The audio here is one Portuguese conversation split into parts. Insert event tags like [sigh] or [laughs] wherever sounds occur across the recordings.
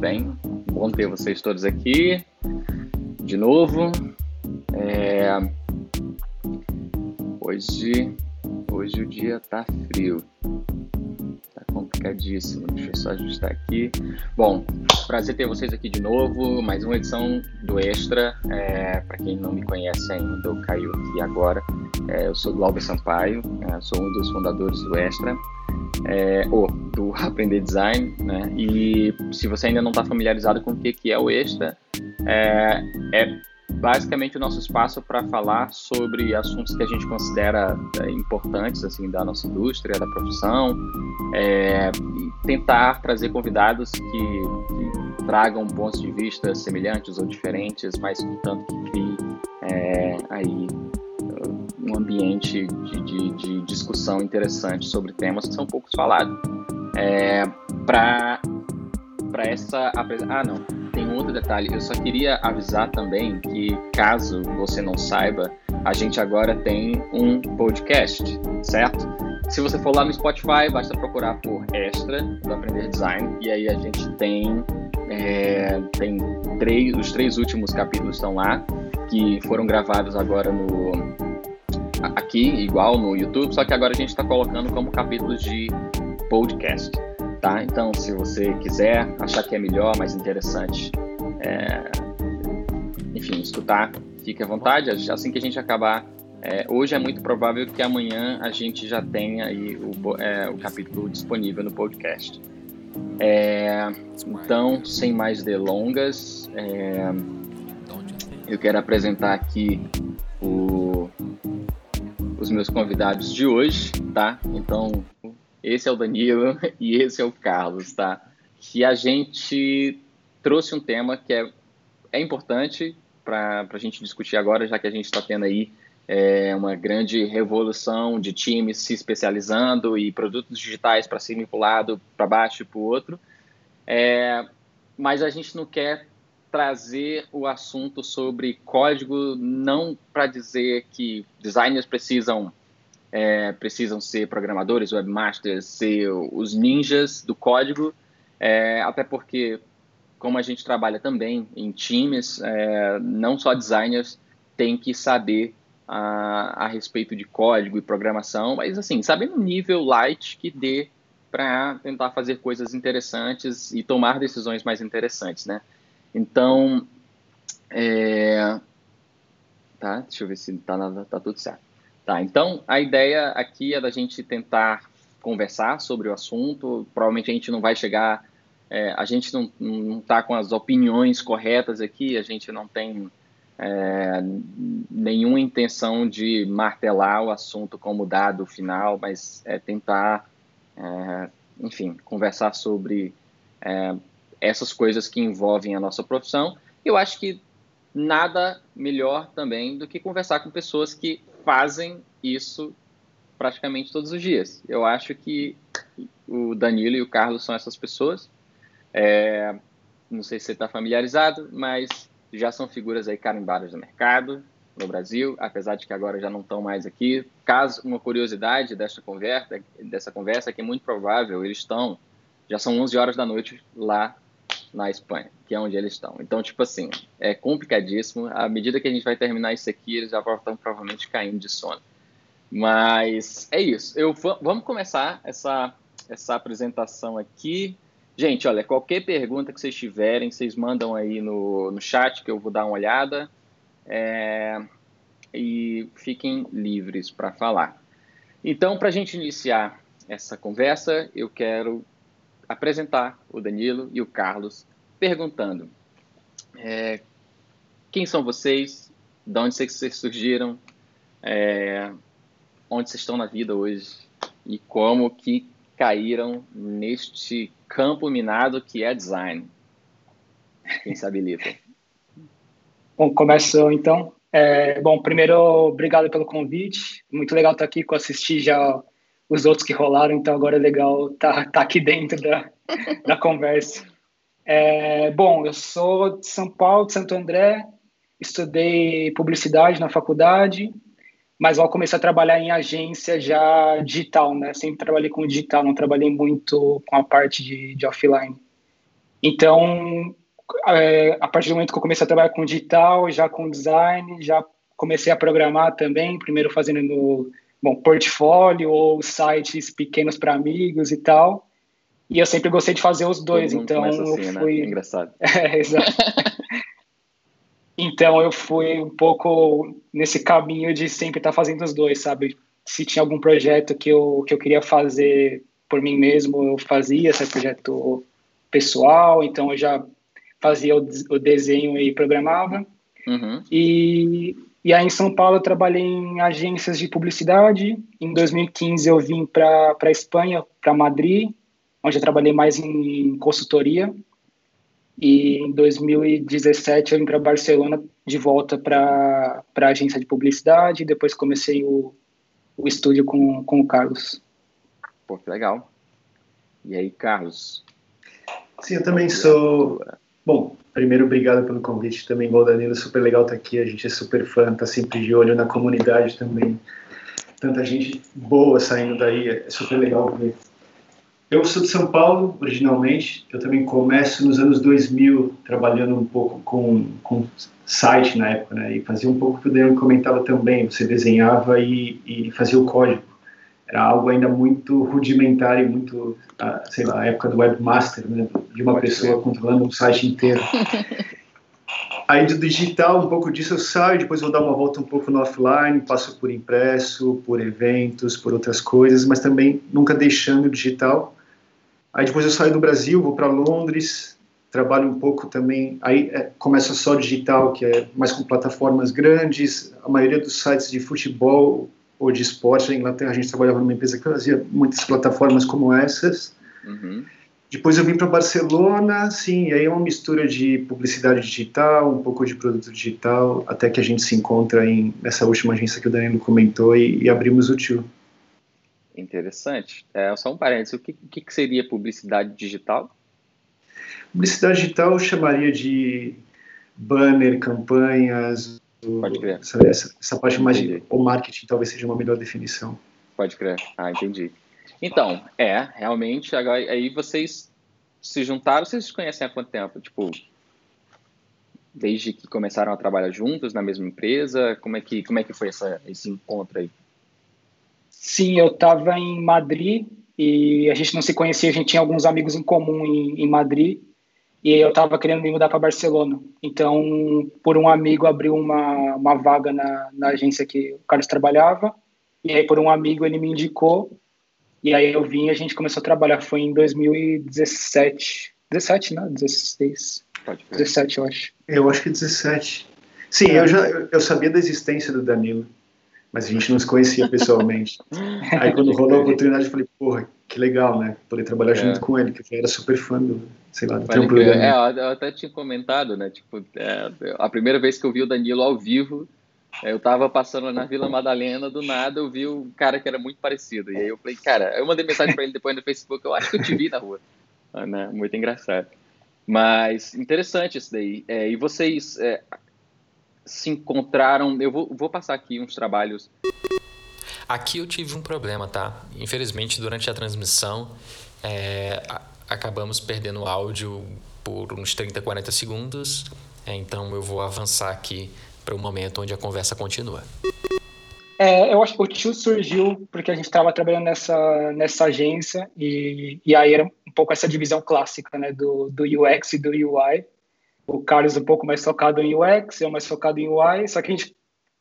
Bem? Bom ter vocês todos aqui de novo. É... Hoje, hoje o dia tá frio, tá complicadíssimo. Deixa eu só ajustar aqui. Bom, prazer ter vocês aqui de novo. Mais uma edição do Extra. É... Para quem não me conhece ainda, eu caiu aqui agora. É, eu sou Glauber Sampaio, é, sou um dos fundadores do Extra é, ou do Aprender Design, né? E se você ainda não está familiarizado com o que, que é o Extra, é, é basicamente o nosso espaço para falar sobre assuntos que a gente considera é, importantes assim da nossa indústria, da profissão, é, e tentar trazer convidados que, que, tragam pontos de vista semelhantes ou diferentes, mas contanto que crie é, aí um ambiente de, de, de, discussão interessante sobre temas que são poucos falados. É, para essa ah não tem um outro detalhe eu só queria avisar também que caso você não saiba a gente agora tem um podcast certo se você for lá no Spotify basta procurar por Extra do Aprender Design e aí a gente tem é, tem três os três últimos capítulos estão lá que foram gravados agora no aqui, igual no YouTube, só que agora a gente está colocando como capítulos de podcast, tá? Então, se você quiser, achar que é melhor, mais interessante, é, enfim, escutar, fique à vontade. Assim que a gente acabar, é, hoje é muito provável que amanhã a gente já tenha aí o, é, o capítulo disponível no podcast. É, então, sem mais delongas, é, eu quero apresentar aqui o meus convidados de hoje, tá? Então, esse é o Danilo [laughs] e esse é o Carlos, tá? Que a gente trouxe um tema que é, é importante para a gente discutir agora, já que a gente está tendo aí é, uma grande revolução de times se especializando e produtos digitais para ser vinculado para baixo e para o outro. É, mas a gente não quer trazer o assunto sobre código não para dizer que designers precisam é, precisam ser programadores, webmasters, ser os ninjas do código, é, até porque como a gente trabalha também em times, é, não só designers têm que saber a, a respeito de código e programação, mas assim, saber no nível light que dê para tentar fazer coisas interessantes e tomar decisões mais interessantes, né? Então, é... tá, deixa eu ver se tá, tá tudo certo. Tá, então a ideia aqui é da gente tentar conversar sobre o assunto. Provavelmente a gente não vai chegar, é, a gente não, não tá com as opiniões corretas aqui, a gente não tem é, nenhuma intenção de martelar o assunto como dado final, mas é tentar, é, enfim, conversar sobre é, essas coisas que envolvem a nossa profissão. Eu acho que nada melhor também do que conversar com pessoas que fazem isso praticamente todos os dias. Eu acho que o Danilo e o Carlos são essas pessoas. É, não sei se você está familiarizado, mas já são figuras aí carimbadas do mercado no Brasil, apesar de que agora já não estão mais aqui. Caso uma curiosidade dessa conversa, dessa conversa é que é muito provável eles estão, já são 11 horas da noite lá na Espanha, que é onde eles estão. Então, tipo assim, é complicadíssimo. À medida que a gente vai terminar isso aqui, eles já estão provavelmente caindo de sono. Mas é isso. Eu, vamos começar essa, essa apresentação aqui. Gente, olha, qualquer pergunta que vocês tiverem, vocês mandam aí no, no chat que eu vou dar uma olhada. É, e fiquem livres para falar. Então, para a gente iniciar essa conversa, eu quero apresentar o Danilo e o Carlos perguntando é, quem são vocês, de onde vocês surgiram, é, onde vocês estão na vida hoje e como que caíram neste campo minado que é design. Quem se habilita? Bom, começou então. É, bom, primeiro, obrigado pelo convite. Muito legal estar aqui, com assistir já os outros que rolaram, então agora é legal estar tá, tá aqui dentro da, [laughs] da conversa. É, bom, eu sou de São Paulo, de Santo André, estudei publicidade na faculdade, mas logo comecei a trabalhar em agência já digital, né? Sempre trabalhei com digital, não trabalhei muito com a parte de, de offline. Então, é, a partir do momento que eu comecei a trabalhar com digital, já com design, já comecei a programar também, primeiro fazendo no bom, portfólio ou sites pequenos para amigos e tal. E eu sempre gostei de fazer os dois, então assim, eu né? fui. Né? Engraçado. [laughs] É, exato. então eu fui um pouco nesse caminho de sempre estar fazendo os dois, sabe? Se tinha algum projeto que eu, que eu queria fazer por mim mesmo, eu fazia esse projeto pessoal, então eu já fazia o, o desenho e programava. Uhum. E, e aí em São Paulo eu trabalhei em agências de publicidade. Em 2015 eu vim para a Espanha, para Madrid, onde eu trabalhei mais em consultoria. E em 2017 eu vim para Barcelona de volta para a agência de publicidade. E depois comecei o, o estúdio com, com o Carlos. Pô, que legal. E aí, Carlos? Sim, eu também sou. Bom, primeiro, obrigado pelo convite também, igual Danilo, super legal estar aqui. A gente é super fã, tá sempre de olho na comunidade também. Tanta gente boa saindo daí, é super legal ver. Eu sou de São Paulo, originalmente. Eu também começo nos anos 2000, trabalhando um pouco com, com site na época, né? E fazia um pouco que o Daniel comentava também. Você desenhava e, e fazia o código. Era algo ainda muito rudimentar e muito, ah, sei lá, a época do webmaster, né? De uma pessoa controlando um site inteiro. [laughs] Aí do digital, um pouco disso eu saio, depois vou dar uma volta um pouco no offline, passo por impresso, por eventos, por outras coisas, mas também nunca deixando o digital. Aí depois eu saio do Brasil, vou para Londres, trabalho um pouco também. Aí é, começa só digital, que é mais com plataformas grandes. A maioria dos sites de futebol ou de esporte na Inglaterra, a gente trabalhava numa empresa que fazia muitas plataformas como essas. Uhum. Depois eu vim para Barcelona, sim, aí é uma mistura de publicidade digital, um pouco de produto digital, até que a gente se encontra em nessa última agência que o Danilo comentou e, e abrimos o Tio. Interessante. É, só um parênteses, o que, que seria publicidade digital? Publicidade digital eu chamaria de banner, campanhas, Pode crer. Essa, essa, essa parte mais de o marketing talvez seja uma melhor definição. Pode crer. Ah, entendi. Então, é, realmente, agora, aí vocês se juntaram, vocês se conhecem há quanto tempo? Tipo, desde que começaram a trabalhar juntos na mesma empresa? Como é que, como é que foi essa, esse encontro aí? Sim, eu estava em Madrid e a gente não se conhecia, a gente tinha alguns amigos em comum em, em Madrid e eu estava querendo me mudar para Barcelona. Então, por um amigo, abriu uma, uma vaga na, na agência que o Carlos trabalhava e aí por um amigo ele me indicou e aí eu vim e a gente começou a trabalhar. Foi em 2017. 17, né? 16. Pode 17, eu acho. Eu acho que 17. Sim, é. eu já eu sabia da existência do Danilo mas a gente não se conhecia pessoalmente. [laughs] Aí quando rolou a oportunidade, eu falei, porra, que legal, né? Poder trabalhar é. junto com ele, que eu era super fã do, sei lá, do trampo dele. É, eu até tinha comentado, né? Tipo, é, a primeira vez que eu vi o Danilo ao vivo, eu tava passando na Vila Madalena, do nada eu vi um cara que era muito parecido. E aí eu falei, cara, eu mandei mensagem para ele depois no Facebook, eu acho que eu te vi na rua. Ah, né? Muito engraçado. Mas interessante isso daí. É, e vocês, é, se encontraram. Eu vou, vou passar aqui uns trabalhos. Aqui eu tive um problema, tá? Infelizmente, durante a transmissão, é, acabamos perdendo o áudio por uns 30, 40 segundos. É, então eu vou avançar aqui para o momento onde a conversa continua. É, eu acho que o tio surgiu porque a gente estava trabalhando nessa, nessa agência e, e aí era um pouco essa divisão clássica né, do, do UX e do UI o Carlos um pouco mais focado em UX, eu mais focado em UI, só que a gente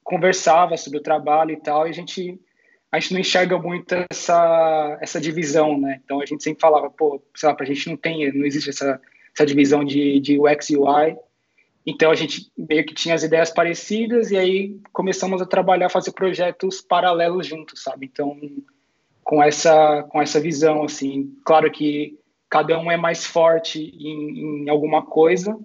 conversava sobre o trabalho e tal, e a gente a gente não enxerga muito essa essa divisão, né? Então a gente sempre falava, pô, sei lá, pra gente não tem, não existe essa essa divisão de, de UX e UI. Então a gente meio que tinha as ideias parecidas e aí começamos a trabalhar, fazer projetos paralelos juntos, sabe? Então com essa com essa visão assim, claro que cada um é mais forte em, em alguma coisa,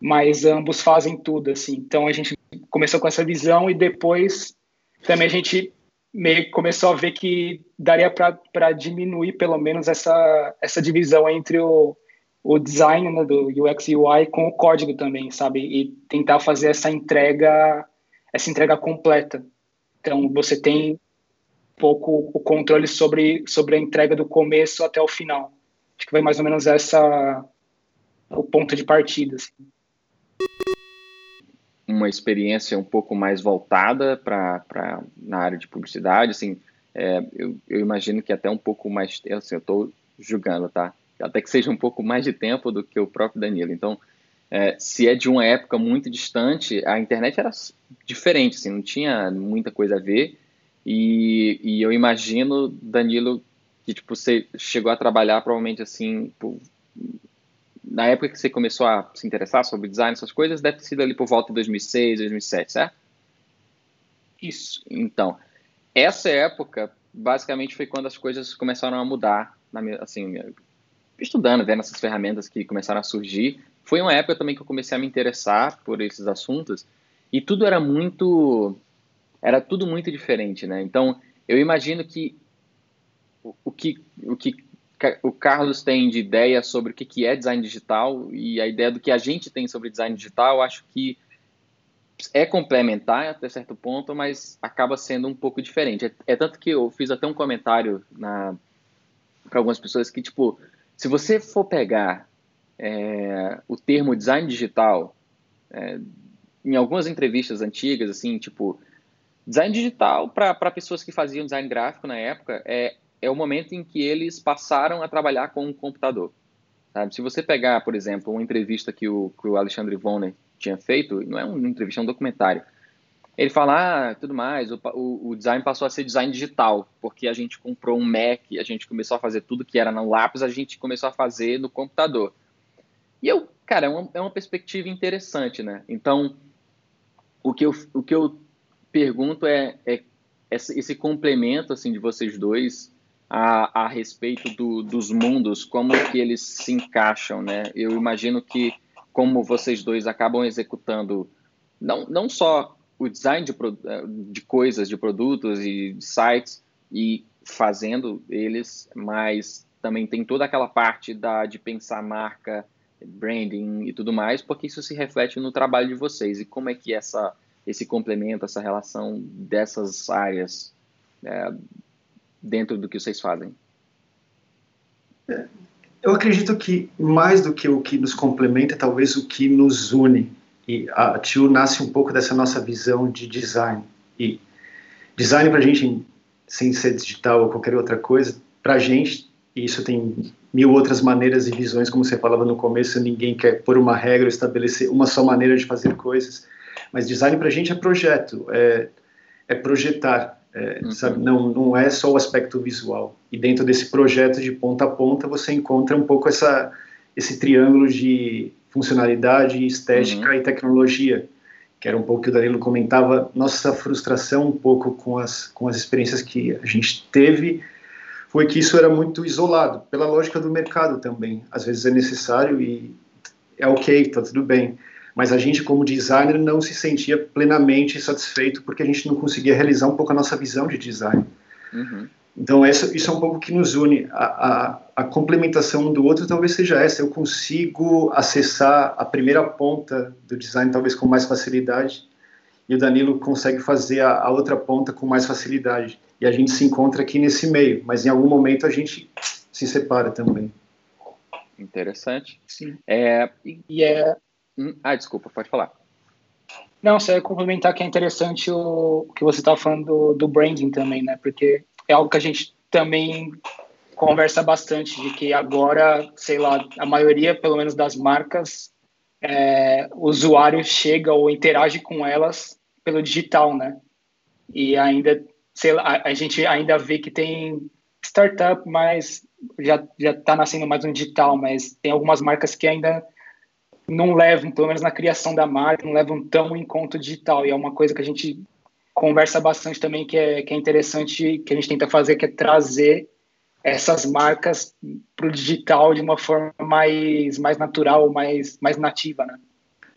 mas ambos fazem tudo, assim. Então a gente começou com essa visão e depois também a gente meio que começou a ver que daria para diminuir pelo menos essa, essa divisão entre o, o design né, do UX e UI com o código também, sabe? E tentar fazer essa entrega essa entrega completa. Então você tem um pouco o controle sobre, sobre a entrega do começo até o final. Acho que vai mais ou menos essa o ponto de partida. Assim. Uma experiência um pouco mais voltada para na área de publicidade, assim, é, eu, eu, imagino que até um pouco mais, assim, eu estou julgando, tá? Até que seja um pouco mais de tempo do que o próprio Danilo. Então, é, se é de uma época muito distante, a internet era diferente, assim, não tinha muita coisa a ver. E, e eu imagino, Danilo, que tipo, você chegou a trabalhar provavelmente assim, por, na época que você começou a se interessar sobre design, essas coisas, deve ter sido ali por volta de 2006, 2007, certo? Isso. Então, essa época, basicamente, foi quando as coisas começaram a mudar, assim, estudando, vendo essas ferramentas que começaram a surgir, foi uma época também que eu comecei a me interessar por esses assuntos e tudo era muito era tudo muito diferente, né? Então, eu imagino que o, o que o que o Carlos tem de ideia sobre o que, que é design digital e a ideia do que a gente tem sobre design digital, acho que é complementar até certo ponto, mas acaba sendo um pouco diferente. É, é tanto que eu fiz até um comentário para algumas pessoas que, tipo, se você for pegar é, o termo design digital, é, em algumas entrevistas antigas, assim, tipo, design digital para pessoas que faziam design gráfico na época é, é o momento em que eles passaram a trabalhar com um computador. Sabe? Se você pegar, por exemplo, uma entrevista que o, que o Alexandre Vonner tinha feito, não é uma entrevista, é um documentário. Ele fala, ah, tudo mais, o, o, o, design passou a ser design digital, porque a gente comprou um Mac, a gente começou a fazer tudo que era no lápis, a gente começou a fazer no computador. E eu, cara, é uma, é uma perspectiva interessante, né? Então, o que eu, o que eu pergunto é, é esse complemento, assim, de vocês dois a, a respeito do, dos mundos, como que eles se encaixam, né? Eu imagino que, como vocês dois acabam executando não, não só o design de, de coisas, de produtos e de sites, e fazendo eles, mas também tem toda aquela parte da, de pensar marca, branding e tudo mais, porque isso se reflete no trabalho de vocês. E como é que essa, esse complemento, essa relação dessas áreas é, dentro do que vocês fazem? Eu acredito que mais do que o que nos complementa, talvez o que nos une. E a Tio nasce um pouco dessa nossa visão de design. E design para a gente, sem ser digital ou qualquer outra coisa, para a gente, e isso tem mil outras maneiras e visões, como você falava no começo, ninguém quer pôr uma regra, estabelecer uma só maneira de fazer coisas, mas design para a gente é projeto, é, é projetar, é, uhum. sabe? Não, não é só o aspecto visual. E dentro desse projeto de ponta a ponta você encontra um pouco essa, esse triângulo de funcionalidade, estética uhum. e tecnologia, que era um pouco que o Danilo comentava, nossa frustração um pouco com as, com as experiências que a gente teve, foi que isso era muito isolado, pela lógica do mercado também. Às vezes é necessário e é ok, tá tudo bem. Mas a gente, como designer, não se sentia plenamente satisfeito porque a gente não conseguia realizar um pouco a nossa visão de design. Uhum. Então, essa, isso é um pouco que nos une. A, a, a, complementação um do outro talvez seja essa. Eu consigo acessar a primeira ponta do design, talvez com mais facilidade, e o Danilo consegue fazer a, a outra ponta com mais facilidade e a gente se encontra aqui nesse meio, mas em algum momento a gente se separa também. Interessante. Sim. É, e é... Hum, ah, desculpa, pode falar. Não, só ia complementar que é interessante o que você estava falando do, do branding também, né? Porque é algo que a gente também conversa bastante, de que agora, sei lá, a maioria, pelo menos das marcas, é, o usuário chega ou interage com elas pelo digital, né? E ainda sei lá, a gente ainda vê que tem startup, mas já já está nascendo mais um digital, mas tem algumas marcas que ainda não levam, pelo menos na criação da marca, não levam tão em conta o digital. E é uma coisa que a gente conversa bastante também, que é, que é interessante, que a gente tenta fazer, que é trazer essas marcas para o digital de uma forma mais, mais natural, mais, mais nativa, né?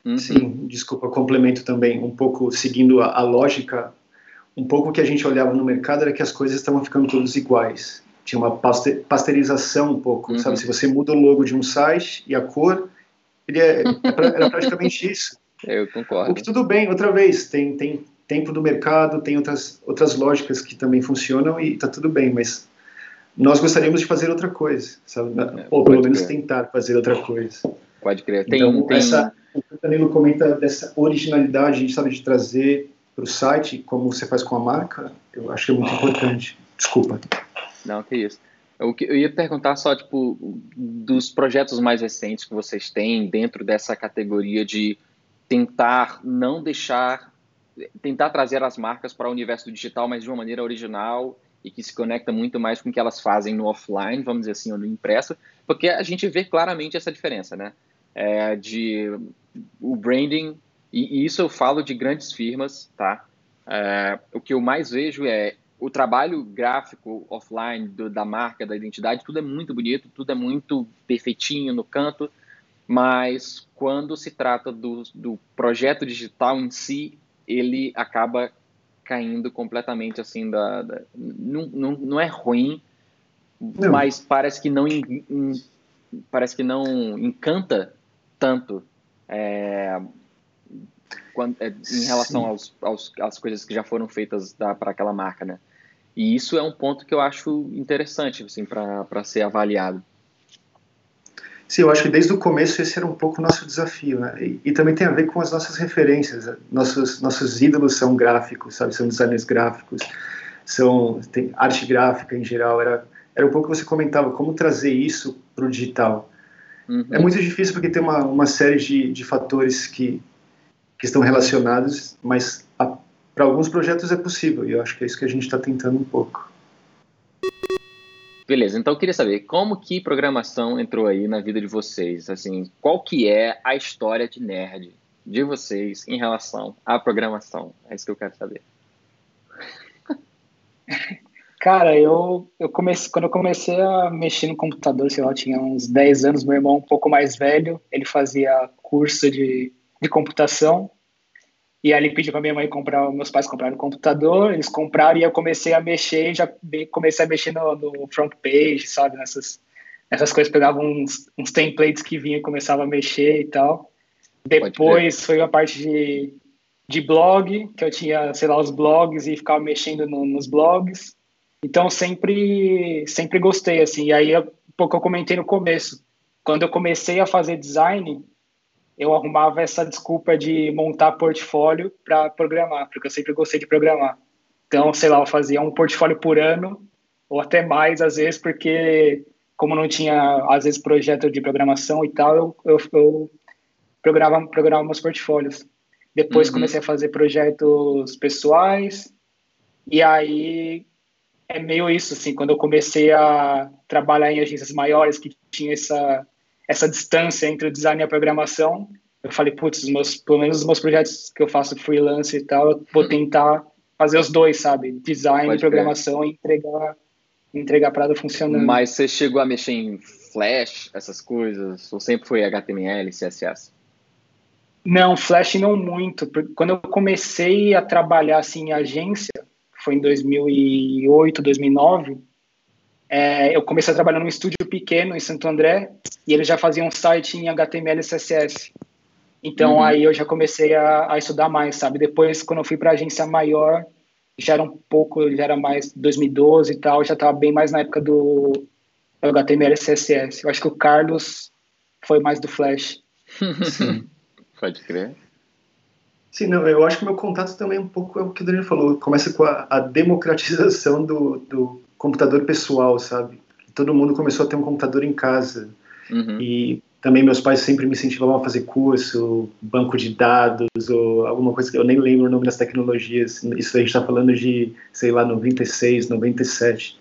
Uhum. Sim, desculpa, complemento também, um pouco seguindo a, a lógica um pouco o que a gente olhava no mercado era que as coisas estavam ficando todas iguais. Tinha uma pasteurização um pouco, uhum. sabe? Se você muda o logo de um site e a cor, ele é, é era praticamente [laughs] isso. Eu concordo. O que tudo bem, outra vez, tem, tem tempo do mercado, tem outras, outras lógicas que também funcionam e está tudo bem, mas nós gostaríamos de fazer outra coisa, sabe? É, Ou pelo menos crer. tentar fazer outra coisa. Pode crer. Tem, então, tem... Essa, o Danilo comenta dessa originalidade, sabe de trazer para o site, como você faz com a marca, eu acho que é muito [sighs] importante. Desculpa. Não, que isso. Eu, eu ia perguntar só, tipo, dos projetos mais recentes que vocês têm dentro dessa categoria de tentar não deixar, tentar trazer as marcas para o universo digital, mas de uma maneira original e que se conecta muito mais com o que elas fazem no offline, vamos dizer assim, ou no impresso, porque a gente vê claramente essa diferença, né? É, de o branding, e, e, isso eu falo de grandes firmas, tá? É, o que eu mais vejo é o trabalho gráfico offline do, da marca, da identidade, tudo é muito bonito, tudo é muito perfeitinho no canto, mas quando se trata do, do projeto digital em si, ele acaba caindo completamente assim da, da não, não, não é ruim, não. mas parece que não in, in, parece que não encanta tanto é, quando, é, em relação aos, aos, às coisas que já foram feitas para aquela marca, né? E isso é um ponto que eu acho interessante assim, para ser avaliado. Sim, eu acho que desde o começo esse era um pouco o nosso desafio, né? E, e, também tem a ver com as nossas referências. Né? Nossos nossos ídolos são gráficos, sabe? São designers gráficos, são tem arte gráfica em geral. Era era um pouco que você comentava como trazer isso para o digital. Uhum. É muito difícil porque tem uma uma série de, de fatores que que estão relacionados, mas para alguns projetos é possível, e eu acho que é isso que a gente está tentando um pouco. Beleza, então eu queria saber como que programação entrou aí na vida de vocês, assim, qual que é a história de nerd de vocês em relação à programação? É isso que eu quero saber. [laughs] Cara, eu, eu comecei, quando eu comecei a mexer no computador, sei lá, eu tinha uns 10 anos, meu irmão um pouco mais velho, ele fazia curso de, de computação, e aí ele pediu para minha mãe comprar, meus pais compraram um computador, eles compraram e eu comecei a mexer, já comecei a mexer no, no front page, sabe, nessas, nessas coisas, pegava uns, uns templates que vinha e começava a mexer e tal. Depois foi a parte de, de blog, que eu tinha, sei lá, os blogs e ficava mexendo no, nos blogs. Então sempre sempre gostei assim. E aí pouco eu comentei no começo, quando eu comecei a fazer design, eu arrumava essa desculpa de montar portfólio para programar, porque eu sempre gostei de programar. Então, sei lá, eu fazia um portfólio por ano, ou até mais, às vezes, porque como não tinha, às vezes, projeto de programação e tal, eu, eu, eu programava, programava meus portfólios. Depois uhum. comecei a fazer projetos pessoais, e aí é meio isso, assim, quando eu comecei a trabalhar em agências maiores que tinha essa essa distância entre o design e a programação, eu falei, putz, meus, pelo menos os meus projetos que eu faço freelance e tal, eu vou tentar fazer os dois, sabe? Design Pode e programação e entregar, entregar a parada funcionando. Mas você chegou a mexer em Flash, essas coisas? Ou sempre foi HTML, CSS? Não, Flash não muito. Quando eu comecei a trabalhar assim em agência, foi em 2008, 2009, é, eu comecei a trabalhar num estúdio pequeno em Santo André e eles já faziam um site em HTML e CSS. Então uhum. aí eu já comecei a, a, estudar mais, sabe? Depois, quando eu fui para agência maior, já era um pouco, já era mais 2012 e tal, já estava bem mais na época do HTML e CSS. Eu acho que o Carlos foi mais do Flash. Sim. [laughs] Pode crer. Sim, não, eu acho que meu contato também é um pouco é o que o Daniel falou. Começa com a, a democratização do, do computador pessoal, sabe? Todo mundo começou a ter um computador em casa. Uhum. E também meus pais sempre me incentivavam a fazer curso, banco de dados ou alguma coisa que eu nem lembro o nome das tecnologias. Isso a gente está falando de, sei lá, 96, 97.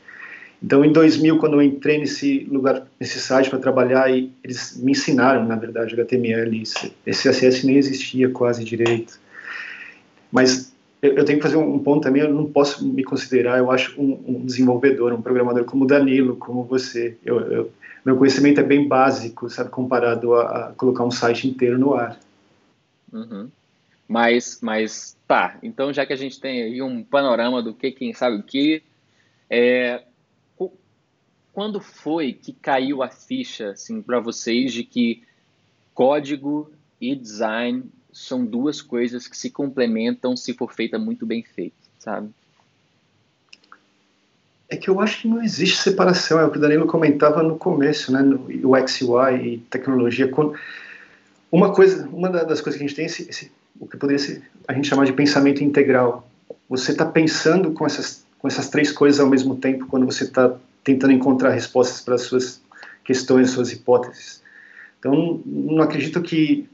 Então, em 2000, quando eu entrei nesse lugar, nesse site para trabalhar, e eles me ensinaram, na verdade, HTML. Esse CSS nem existia quase direito. Mas eu, eu, tenho que fazer um, ponto também, eu não posso me considerar, eu acho, um, um desenvolvedor, um programador como o Danilo, como você. Eu, eu, meu conhecimento é bem básico, sabe, comparado a, a colocar um site inteiro no ar. Uhum. Mas, mas, tá, então já que a gente tem aí um panorama do que, quem sabe o que, é, quando foi que caiu a ficha, assim, para vocês de que código e design são duas coisas que se complementam se for feita muito bem feita, sabe? É que eu acho que não existe separação, é o que o Danilo comentava no começo, né, no UX UI e tecnologia. Uma coisa, uma das coisas que a gente tem, esse, esse, o que poderia ser, a gente chamar de pensamento integral. Você está pensando com essas, com essas três coisas ao mesmo tempo quando você está tentando encontrar respostas para as suas questões, suas hipóteses. Então, não acredito que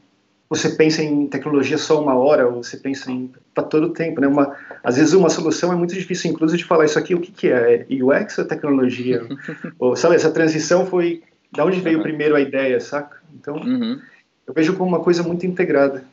você pensa em tecnologia só uma hora, ou você pensa em para todo o tempo, né? Uma, às vezes uma solução é muito difícil, inclusive, de falar isso aqui, o que, que é? É UX ou tecnologia? [laughs] ou, sabe, essa transição foi, da onde veio primeiro a ideia, saca? Então, uhum. eu vejo como uma coisa muito integrada.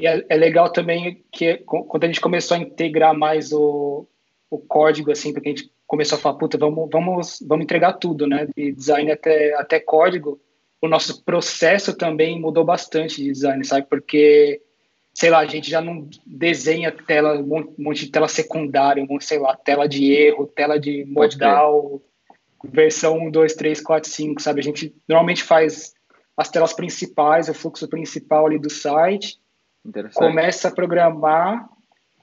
E é, é, legal também que quando a gente começou a integrar mais o, o código, assim, porque a gente começou a falar, puta, vamos, vamos, vamos entregar tudo, né? De design até, até código o nosso processo também mudou bastante de design, sabe? Porque, sei lá, a gente já não desenha tela, um monte de tela secundária, um, sei lá, tela de erro, tela de modal, versão 1, 2, 3, 4, 5, sabe? A gente normalmente faz as telas principais, o fluxo principal ali do site, começa a programar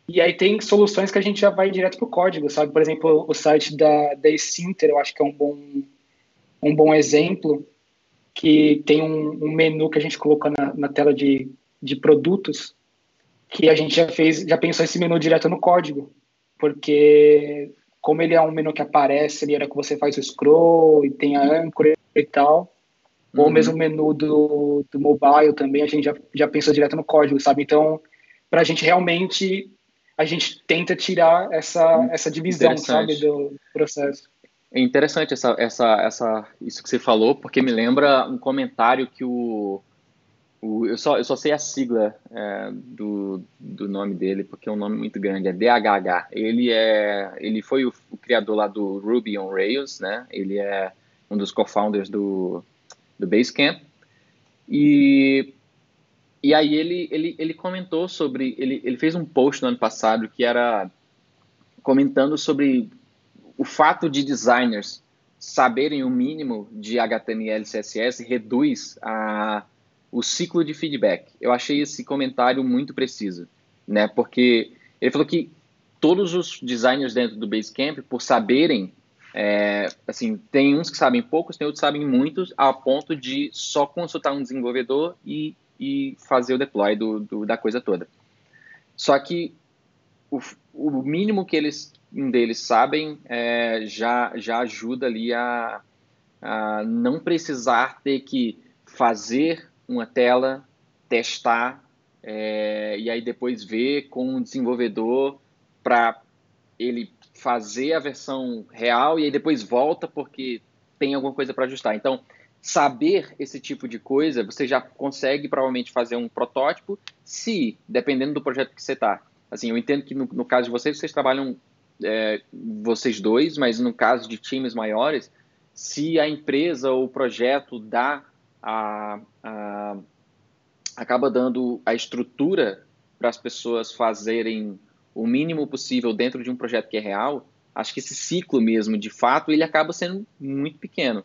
e aí tem soluções que a gente já vai direto para o código, sabe? Por exemplo, o site da, da Ecinter, eu acho que é um bom, um bom exemplo, que tem um, um menu que a gente coloca na, na, tela de, de produtos, que a gente já fez, já pensou esse menu direto no código, porque como ele é um menu que aparece, ele era que você faz o scroll e tem a âncora e tal, uhum. ou mesmo o menu do, do mobile também, a gente já, já pensou direto no código, sabe? Então, para a gente realmente, a gente tenta tirar essa, essa divisão, sabe, do processo. É interessante essa, essa, essa, isso que você falou, porque me lembra um comentário que o, o eu, só, eu só sei a sigla é, do, do nome dele, porque é um nome muito grande, é DHH. Ele, é, ele foi o, o criador lá do Ruby on Rails, né? Ele é um dos co-founders do, do Basecamp. E, e aí ele, ele, ele comentou sobre, ele, ele fez um post no ano passado que era comentando sobre o fato de designers saberem o mínimo de HTML e CSS reduz a, o ciclo de feedback. Eu achei esse comentário muito preciso, né? Porque ele falou que todos os designers dentro do Basecamp, por saberem, é, assim, tem uns que sabem poucos, tem outros que sabem muitos, a ponto de só consultar um desenvolvedor e, e fazer o deploy do, do, da coisa toda. Só que o, o mínimo que eles deles sabem é, já, já ajuda ali a, a não precisar ter que fazer uma tela, testar é, e aí depois ver com o desenvolvedor para ele fazer a versão real e aí depois volta porque tem alguma coisa para ajustar. Então, saber esse tipo de coisa, você já consegue provavelmente fazer um protótipo, se, dependendo do projeto que você está. Assim, eu entendo que no, no caso de vocês, vocês trabalham é, vocês dois, mas no caso de times maiores, se a empresa ou o projeto dá a, a acaba dando a estrutura para as pessoas fazerem o mínimo possível dentro de um projeto que é real, acho que esse ciclo mesmo, de fato, ele acaba sendo muito pequeno.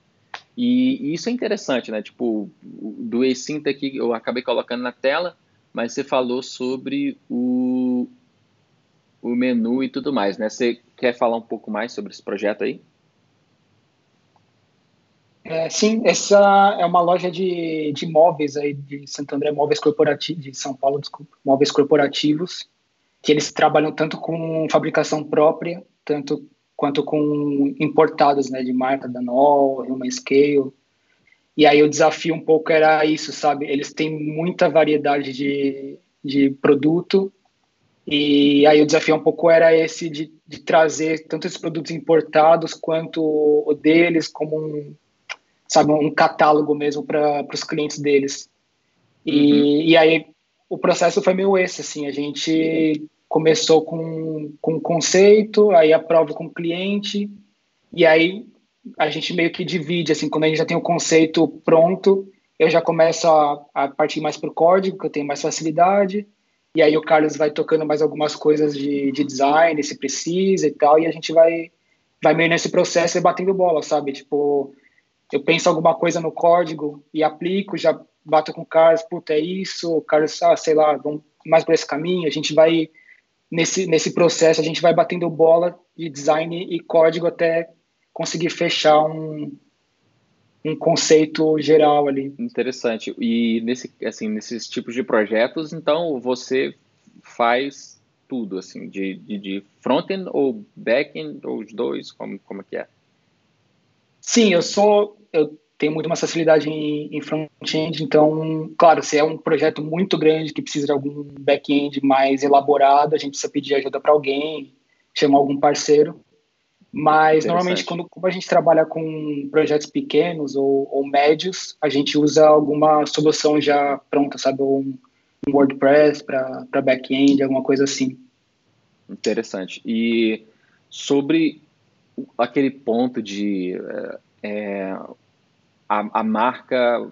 E, e isso é interessante, né? Tipo, do eSynth aqui eu acabei colocando na tela, mas você falou sobre o, o menu e tudo mais, né? Você quer falar um pouco mais sobre esse projeto aí? É, sim, essa é uma loja de, de móveis aí de Santo André, móveis corporativos, de São Paulo, desculpa, móveis corporativos, que eles trabalham tanto com fabricação própria, tanto quanto com importados, né, de marca da Nol, Human Scale. E aí o desafio um pouco era isso, sabe? Eles têm muita variedade de, de produto e aí o desafio um pouco era esse de, de trazer tanto esses produtos importados quanto o deles como um, sabe, um catálogo mesmo para os clientes deles. E, uhum. e aí o processo foi meio esse, assim, a gente começou com, com um conceito, aí aprova com o cliente, e aí a gente meio que divide, assim, quando a gente já tem o conceito pronto, eu já começo a, a partir mais para o código, que eu tenho mais facilidade, e aí o Carlos vai tocando mais algumas coisas de, de design, se precisa e tal, e a gente vai, vai meio nesse processo e batendo bola, sabe? Tipo, eu penso alguma coisa no código e aplico, já bato com o Carlos, puta, é isso, o Carlos, ah, sei lá, vamos mais por esse caminho, a gente vai, nesse, nesse processo, a gente vai batendo bola de design e código até conseguir fechar um, um conceito geral ali. Interessante. E nesse, assim, nesses tipos de projetos, então você faz tudo, assim, de, de, de front-end ou back-end, ou os dois, como, como é que é? Sim, eu sou, eu tenho muito mais facilidade em, em front-end, então, claro, se é um projeto muito grande que precisa de algum back-end mais elaborado, a gente precisa pedir ajuda para alguém, chamar algum parceiro. Mas normalmente quando como a gente trabalha com projetos pequenos ou, ou, médios, a gente usa alguma solução já pronta, sabe, um, um WordPress para back-end, alguma coisa assim. Interessante. E sobre aquele ponto de é, é, a, a, marca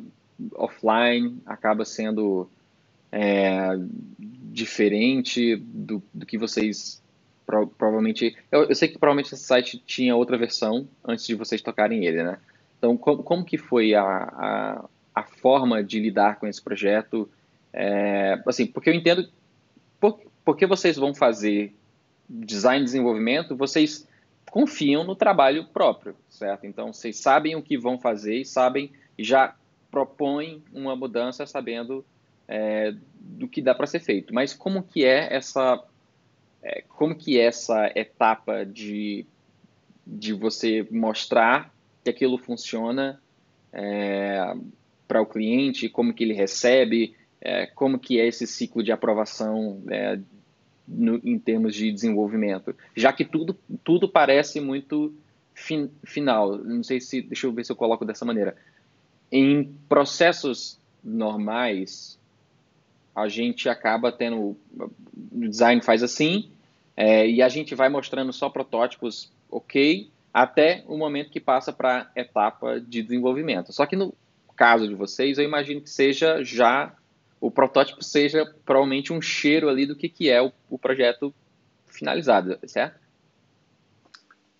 offline acaba sendo é, diferente do, do que vocês pro, provavelmente. Eu, eu, sei que provavelmente esse site tinha outra versão antes de vocês tocarem ele, né? Então, como, como que foi a, a, a forma de lidar com esse projeto? É, assim, porque eu entendo. Por, porque vocês vão fazer design e desenvolvimento, vocês confiam no trabalho próprio, certo? Então, vocês sabem o que vão fazer e sabem, já propõem uma mudança sabendo é, do que dá para ser feito. Mas como que é essa é, como que essa etapa de, de você mostrar que aquilo funciona é, para o cliente, como que ele recebe, é, como que é esse ciclo de aprovação é, no, em termos de desenvolvimento, já que tudo, tudo parece muito fin, final. Não sei se, deixa eu ver se eu coloco dessa maneira. Em processos normais, a gente acaba tendo. O design faz assim, é, e a gente vai mostrando só protótipos ok, até o momento que passa para a etapa de desenvolvimento. Só que no caso de vocês, eu imagino que seja já. O protótipo seja provavelmente um cheiro ali do que, que é o, o projeto finalizado, certo?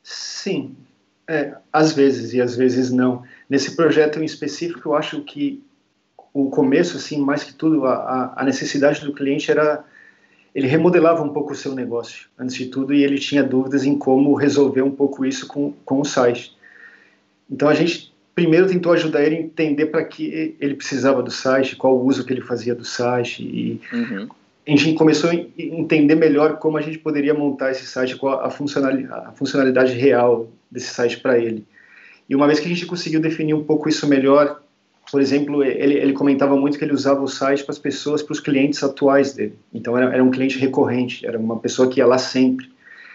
Sim, é, às vezes e às vezes não. Nesse projeto em específico, eu acho que o começo, assim, mais que tudo, a, a necessidade do cliente era ele remodelava um pouco o seu negócio, antes de tudo, e ele tinha dúvidas em como resolver um pouco isso com, com o site. Então a gente primeiro tentou ajudar ele a entender para que ele precisava do site, qual o uso que ele fazia do site, e uhum. a gente começou a entender melhor como a gente poderia montar esse site, qual a funcionalidade, a funcionalidade real desse site para ele. E uma vez que a gente conseguiu definir um pouco isso melhor, por exemplo, ele, ele comentava muito que ele usava o site para as pessoas, para os clientes atuais dele. Então, era, era um cliente recorrente, era uma pessoa que ia lá sempre.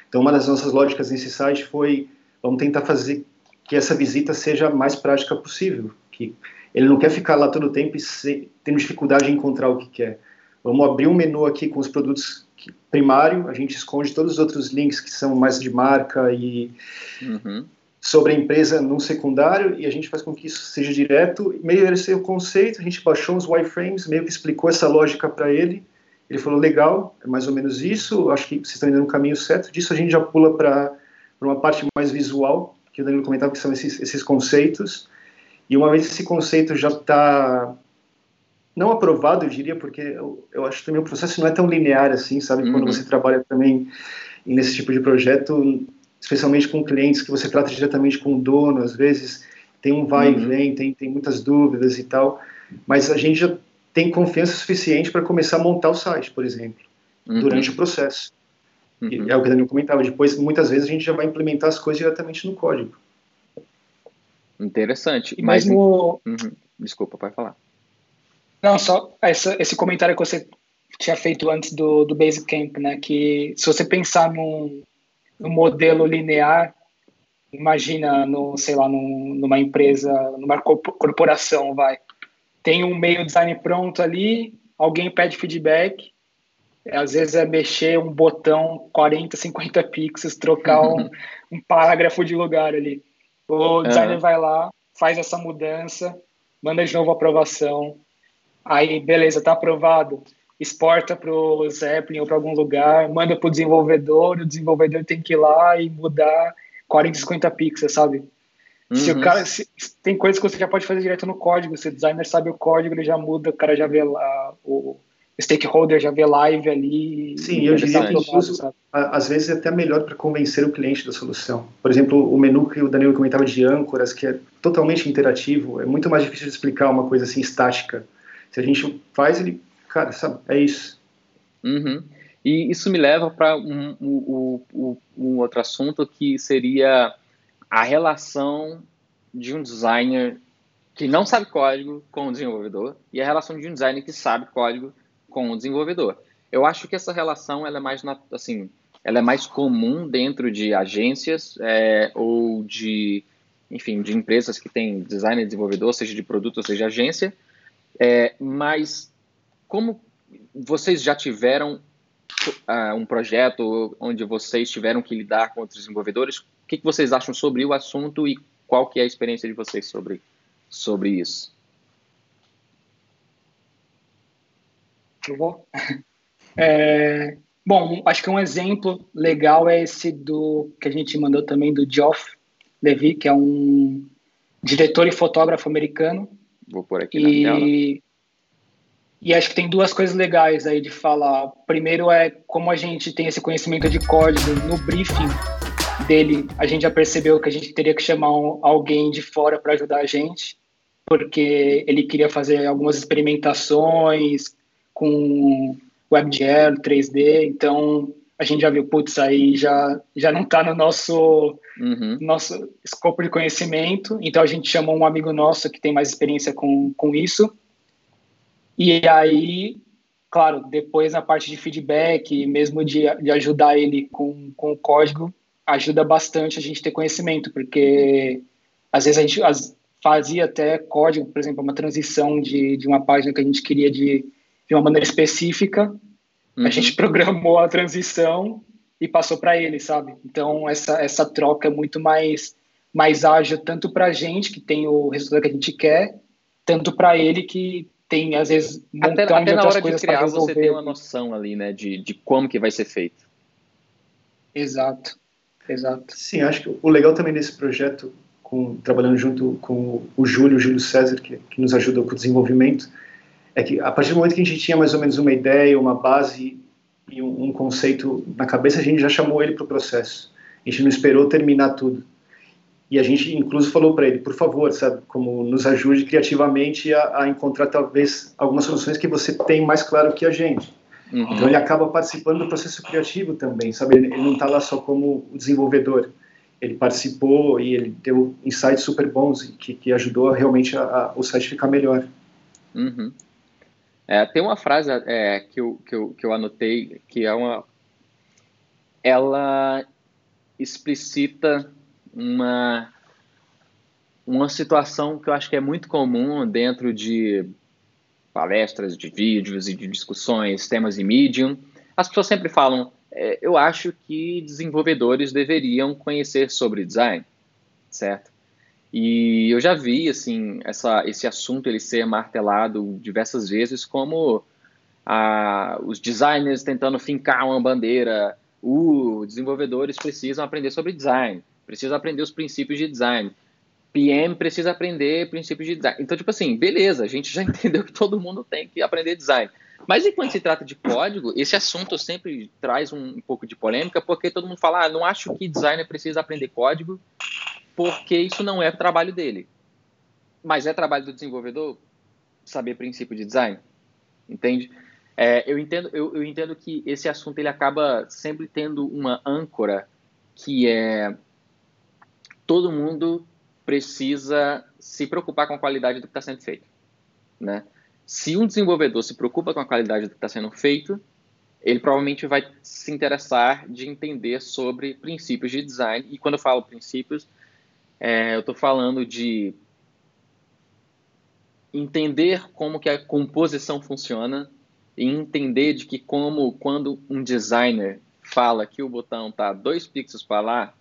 Então, uma das nossas lógicas nesse site foi: vamos tentar fazer que essa visita seja a mais prática possível. Que ele não quer ficar lá todo o tempo e se, tendo dificuldade em encontrar o que quer. Vamos abrir um menu aqui com os produtos primário, a gente esconde todos os outros links que são mais de marca e uhum sobre a empresa num secundário e a gente faz com que isso seja direto. Meio esse o conceito, a gente baixou os wireframes, meio que explicou essa lógica para ele. Ele falou, legal, é mais ou menos isso, acho que vocês estão indo no caminho certo. Disso a gente já pula para uma parte mais visual, que o Danilo comentava que são esses, esses conceitos. E uma vez esse conceito já está não aprovado, eu diria, porque eu, eu acho que também o processo não é tão linear assim, sabe? Uhum. Quando você trabalha também nesse tipo de projeto, especialmente com clientes que você trata diretamente com o dono, às vezes tem um vai uhum. e vem, tem, tem muitas dúvidas e tal, mas a gente já tem confiança suficiente para começar a montar o site, por exemplo, uhum. durante o processo. Uhum. é o que o Daniel comentava, depois muitas vezes a gente já vai implementar as coisas diretamente no código. Interessante. E mas mesmo... Uhum. Desculpa, pode falar. Não, só essa, esse comentário que você tinha feito antes do, do Basecamp, né? Que se você pensar num, no modelo linear, imagina no, sei lá, num, numa empresa, numa corporação, vai. Tem um meio design pronto ali, alguém pede feedback, às vezes é mexer um botão 40, 50 pixels, trocar um, um parágrafo de lugar ali. O designer uhum. vai lá, faz essa mudança, manda de novo a aprovação. Aí, beleza, tá aprovado exporta para o Zeppelin ou para algum lugar, manda para o desenvolvedor, o desenvolvedor tem que ir lá e mudar 40, 50 pixels, sabe? Uhum. Se o uhum. cara se, tem coisas que você já pode fazer direto no código, se o designer sabe o código, ele já muda, o cara já vê lá o stakeholder já vê live ali. Sim, eu diria que incluso, às vezes é até melhor para convencer o cliente da solução. Por exemplo, o menu que o Danilo comentava de âncoras, que é totalmente interativo, é muito mais difícil de explicar uma coisa assim estática. Se a gente faz, ele, cara, sabe, é isso. Uhum. E isso me leva para um, um, um, um outro assunto que seria a relação de um designer que não sabe código com o desenvolvedor e a relação de um designer que sabe código com o desenvolvedor. Eu acho que essa relação ela é mais assim, ela é mais comum dentro de agências é, ou de, enfim, de empresas que têm designer e desenvolvedor, seja de produto ou seja agência. É, mas como vocês já tiveram uh, um projeto onde vocês tiveram que lidar com outros desenvolvedores, o que, que vocês acham sobre o assunto e qual que é a experiência de vocês sobre, sobre isso? Eu vou. [laughs] É, bom, acho que um exemplo legal é esse do que a gente mandou também do Geoff Levy, que é um diretor e fotógrafo americano. Vou por aqui e, na tela. E acho que tem duas coisas legais aí de falar. Primeiro é como a gente tem esse conhecimento de código no briefing dele, a gente já percebeu que a gente teria que chamar um, alguém de fora para ajudar a gente, porque ele queria fazer algumas experimentações, com WebGL, 3D, então a gente já viu, putz, aí já, já não está no nosso, uhum. nosso escopo de conhecimento, então a gente chamou um amigo nosso que tem mais experiência com, com isso, e aí, claro, depois na parte de feedback, mesmo de, de ajudar ele com, com o código, ajuda bastante a gente ter conhecimento, porque às vezes a gente as, fazia até código, por exemplo, uma transição de, de uma página que a gente queria de de uma maneira específica. Uhum. A gente [laughs] programou a transição e passou para ele, sabe? Então essa essa troca é muito mais mais ágil tanto para a gente que tem o resultado que a gente quer, tanto para ele que tem às vezes um até, montão até de outras coisas para resolver. Você tem uma noção ali, né, de, de como que vai ser feito. Exato, exato. Sim, acho que o legal também desse projeto, com, trabalhando junto com o Júlio, o Júlio César, que, que nos ajudou com o desenvolvimento, é que a partir do momento que a gente tinha mais ou menos uma ideia, uma base e um, um conceito na cabeça, a gente já chamou ele para o processo. A gente não esperou terminar tudo. E a gente, incluso, falou para ele, por favor, sabe, como nos ajude criativamente a, a, encontrar talvez algumas soluções que você tem mais claro que a gente. Uhum. Então ele acaba participando do processo criativo também, sabe? Ele, ele não está lá só como desenvolvedor. Ele participou e ele deu insights super bons que, que ajudou realmente a, a, o site ficar melhor. Uhum. É, tem uma frase é, que, eu, que, eu, que eu anotei que é uma. Ela explicita uma, uma situação que eu acho que é muito comum dentro de palestras, de vídeos e de discussões, temas em Medium. As pessoas sempre falam, é, eu acho que desenvolvedores deveriam conhecer sobre design, certo? E eu já vi assim essa, esse assunto ele ser martelado diversas vezes como a, os designers tentando fincar uma bandeira, os desenvolvedores precisam aprender sobre design, precisam aprender os princípios de design. PM precisa aprender princípios de design. Então, tipo assim, beleza, a gente já [laughs] entendeu que todo mundo tem que aprender design. Mas e quando se trata de código, esse assunto sempre traz um, um pouco de polêmica, porque todo mundo fala, ah, não acho que designer precisa aprender código, porque isso não é trabalho dele. Mas é trabalho do desenvolvedor saber princípio de design, entende? É, eu, entendo, eu, eu, entendo que esse assunto ele acaba sempre tendo uma âncora que é todo mundo precisa se preocupar com a qualidade do que está sendo feito, né? Se um desenvolvedor se preocupa com a qualidade do que está sendo feito, ele provavelmente vai se interessar de entender sobre princípios de design. E quando eu falo princípios, é, eu estou falando de entender como que a composição funciona e entender de que como quando um designer fala que o botão está dois pixels para lá,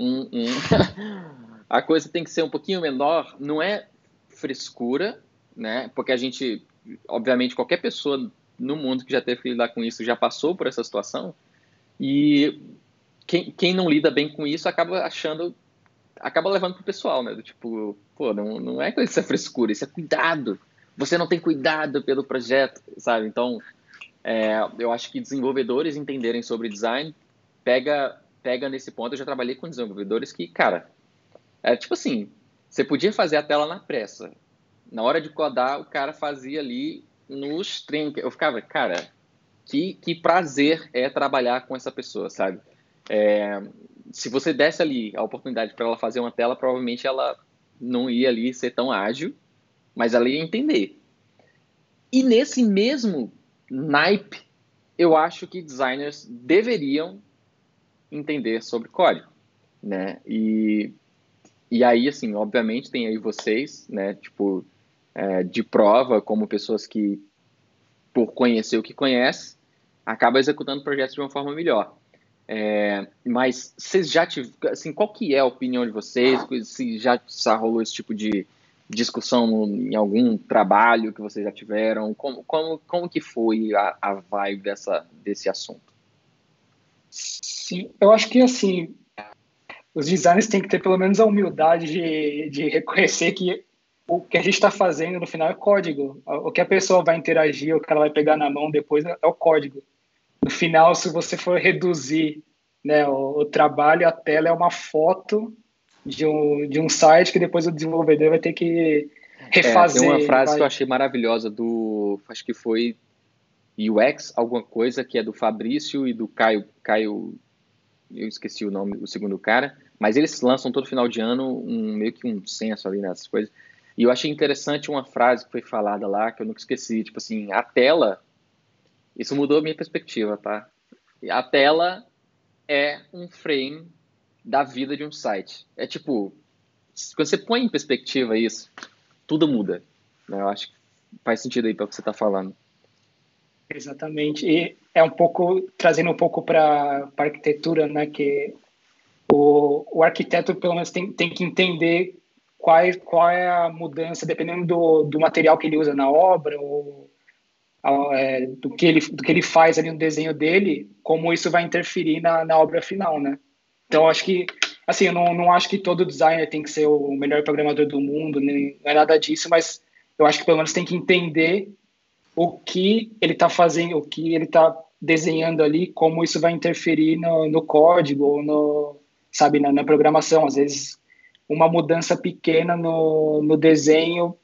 [laughs] a coisa tem que ser um pouquinho menor. Não é frescura, né? Porque a gente, obviamente, qualquer pessoa no mundo que já teve que lidar com isso já passou por essa situação e quem, quem não lida bem com isso acaba achando acaba levando pro pessoal, né? Do tipo, pô, não, não é que isso é frescura, isso é cuidado. Você não tem cuidado pelo projeto, sabe? Então, é, eu acho que desenvolvedores entenderem sobre design pega, pega nesse ponto. Eu já trabalhei com desenvolvedores que, cara, é tipo assim, você podia fazer a tela na pressa. Na hora de codar, o cara fazia ali nos trinques. Eu ficava, cara, que, que prazer é trabalhar com essa pessoa, sabe? É, se você desse ali a oportunidade para ela fazer uma tela, provavelmente ela não ia ali ser tão ágil, mas ela ia entender. E nesse mesmo naipe, eu acho que designers deveriam entender sobre código, né? E, e aí, assim, obviamente tem aí vocês, né? Tipo, é, de prova, como pessoas que, por conhecer o que conhece, acaba executando projetos de uma forma melhor. É, mas vocês já tiveram, assim, qual que é a opinião de vocês? Se já, rolou esse tipo de discussão em algum trabalho que vocês já tiveram? Como, como, como que foi a, a vibe dessa, desse assunto? Sim, eu acho que assim, os designers têm que ter pelo menos a humildade de, de reconhecer que o que a gente está fazendo no final é código. O que a pessoa vai interagir, o que ela vai pegar na mão depois é o código no final, se você for reduzir né, o, o, trabalho, a tela é uma foto de um, de um site que depois o desenvolvedor vai ter que refazer. É, tem uma frase vai... que eu achei maravilhosa do, acho que foi UX, alguma coisa, que é do Fabrício e do Caio, Caio, eu esqueci o nome, o segundo cara, mas eles lançam todo final de ano um meio que um censo ali nessas coisas. E eu achei interessante uma frase que foi falada lá, que eu nunca esqueci, tipo assim, a tela isso mudou a minha perspectiva, tá? A tela é um frame da vida de um site. É tipo, quando você põe em perspectiva isso, tudo muda. Né? Eu acho que faz sentido aí para o que você está falando. Exatamente. E é um pouco, trazendo um pouco para a arquitetura, né? Que o, o arquiteto, pelo menos, tem, tem que entender qual, qual é a mudança, dependendo do, do material que ele usa na obra, ou é, do, que ele, do que ele faz ali no desenho dele, como isso vai interferir na, na obra final, né? Então, acho que, assim, eu não, não acho que todo designer tem que ser o melhor programador do mundo, nem, não é nada disso, mas eu acho que pelo menos tem que entender o que ele está fazendo, o que ele está desenhando ali, como isso vai interferir no, no código ou no, sabe, na, na programação. Às vezes, uma mudança pequena no, no desenho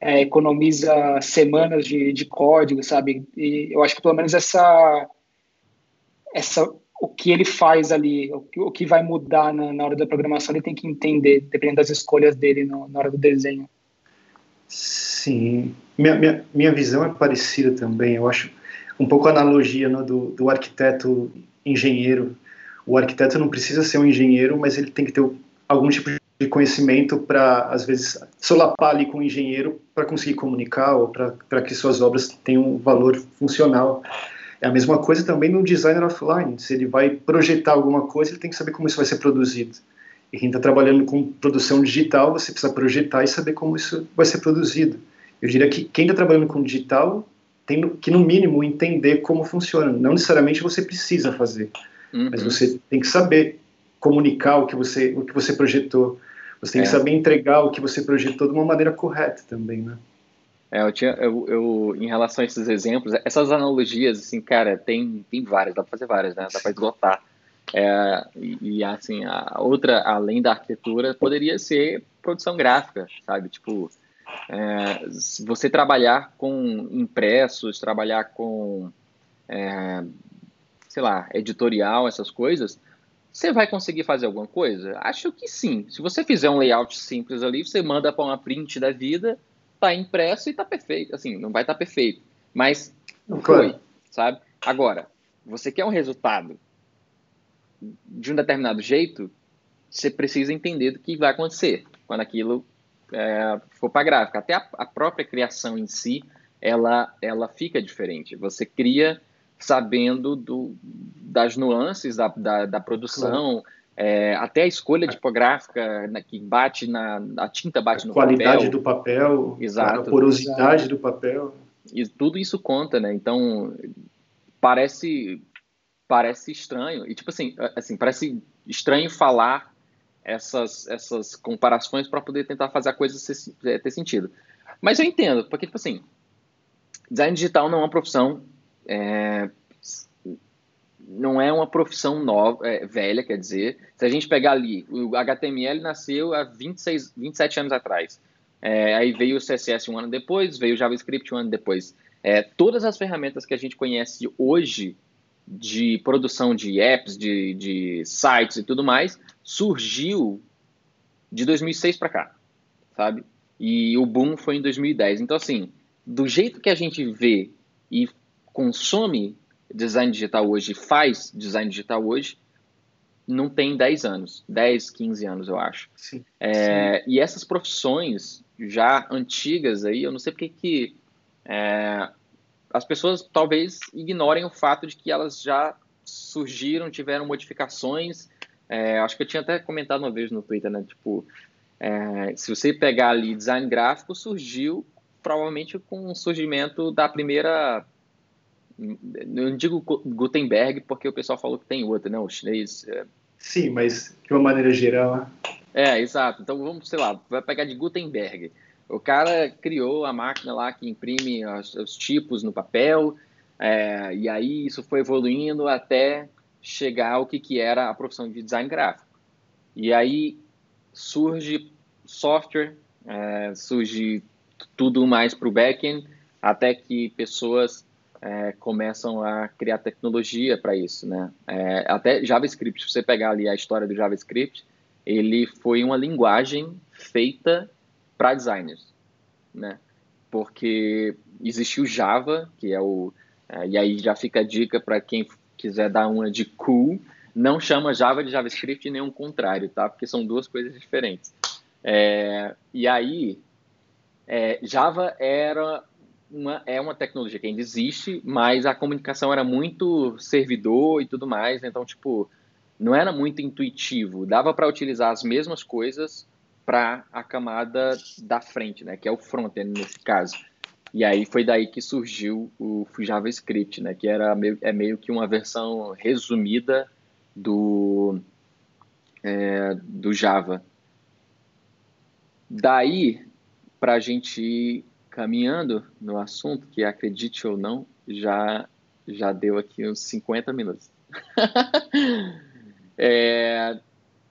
é, economiza semanas de, de código, sabe? E eu acho que pelo menos essa, essa o que ele faz ali, o que, o que vai mudar na, na, hora da programação, ele tem que entender, dependendo das escolhas dele no, na hora do desenho. Sim, minha, minha, minha visão é parecida também. Eu acho um pouco a analogia no, do, do arquiteto engenheiro. O arquiteto não precisa ser um engenheiro, mas ele tem que ter algum tipo de conhecimento para, às vezes, solapar ali com o engenheiro para conseguir comunicar ou para que suas obras tenham um valor funcional. É a mesma coisa também no designer offline. Se ele vai projetar alguma coisa, ele tem que saber como isso vai ser produzido. E quem está trabalhando com produção digital, você precisa projetar e saber como isso vai ser produzido. Eu diria que quem está trabalhando com digital tem que, no mínimo, entender como funciona. Não necessariamente você precisa fazer, uhum. mas você tem que saber comunicar o que você, o que você projetou você tem é. que saber entregar o que você projetou de uma maneira correta também, né? É, eu tinha, eu, eu, em relação a esses exemplos, essas analogias, assim, cara, tem, tem várias, dá pra fazer várias, né? Dá pra esgotar. É, e, assim, a outra, além da arquitetura, poderia ser produção gráfica, sabe? Tipo, é, você trabalhar com impressos, trabalhar com, é, sei lá, editorial, essas coisas, você vai conseguir fazer alguma coisa? Acho que sim. Se você fizer um layout simples ali, você manda para uma print da vida, tá impresso e tá perfeito. Assim, não vai estar tá perfeito, mas não foi, sabe? Agora, você quer um resultado de um determinado jeito, você precisa entender do que vai acontecer quando aquilo é, for para gráfica. Até a, a própria criação em si, ela, ela fica diferente. Você cria sabendo do, das nuances da, da, da produção, é, até a escolha tipográfica né, que bate na a tinta bate a no qualidade do papel, Exato. a porosidade Exato. do papel. E tudo isso conta, né? Então parece parece estranho e tipo assim assim parece estranho falar essas, essas comparações para poder tentar fazer a coisa ser, é, ter sentido. Mas eu entendo, porque, tipo assim, design digital não é uma profissão. É, não é uma profissão nova, é, velha, quer dizer. Se a gente pegar ali, o HTML nasceu há 26, 27 anos atrás. É, aí veio o CSS um ano depois, veio o JavaScript um ano depois. É, todas as ferramentas que a gente conhece hoje de produção de apps, de, de sites e tudo mais, surgiu de 2006 para cá, sabe? E o boom foi em 2010. Então, assim, do jeito que a gente vê e consome design digital hoje, faz design digital hoje, não tem 10 anos, 10, 15 anos, eu acho. Sim, é, sim. E essas profissões já antigas aí, eu não sei porque que é, as pessoas talvez ignorem o fato de que elas já surgiram, tiveram modificações. É, acho que eu tinha até comentado uma vez no Twitter, né? Tipo, é, se você pegar ali design gráfico, surgiu provavelmente com o surgimento da primeira. Eu não digo Gutenberg porque o pessoal falou que tem outra, né? O chinês. É... Sim, mas de uma maneira geral. É, exato. Então vamos, sei lá, vai pegar de Gutenberg. O cara criou a máquina lá que imprime os, os tipos no papel, é, e aí isso foi evoluindo até chegar ao que, que era a profissão de design gráfico. E aí surge software, é, surge tudo mais para o backend, até que pessoas é, começam a criar tecnologia para isso, né? É, até JavaScript, se você pegar ali a história do JavaScript, ele foi uma linguagem feita para designers, né? Porque existiu Java, que é o é, e aí já fica a dica para quem quiser dar uma de cool, não chama Java de JavaScript nem o contrário, tá? Porque são duas coisas diferentes. É, e aí, é, Java era uma, é uma tecnologia que ainda existe, mas a comunicação era muito servidor e tudo mais, então, tipo, não era muito intuitivo. Dava para utilizar as mesmas coisas para a camada da frente, né, que é o front-end nesse caso. E aí foi daí que surgiu o JavaScript, né, que era meio, é meio que uma versão resumida do, é, do Java. Daí, para a gente ir caminhando no assunto, que acredite ou não, já, já deu aqui uns 50 minutos. [laughs] é,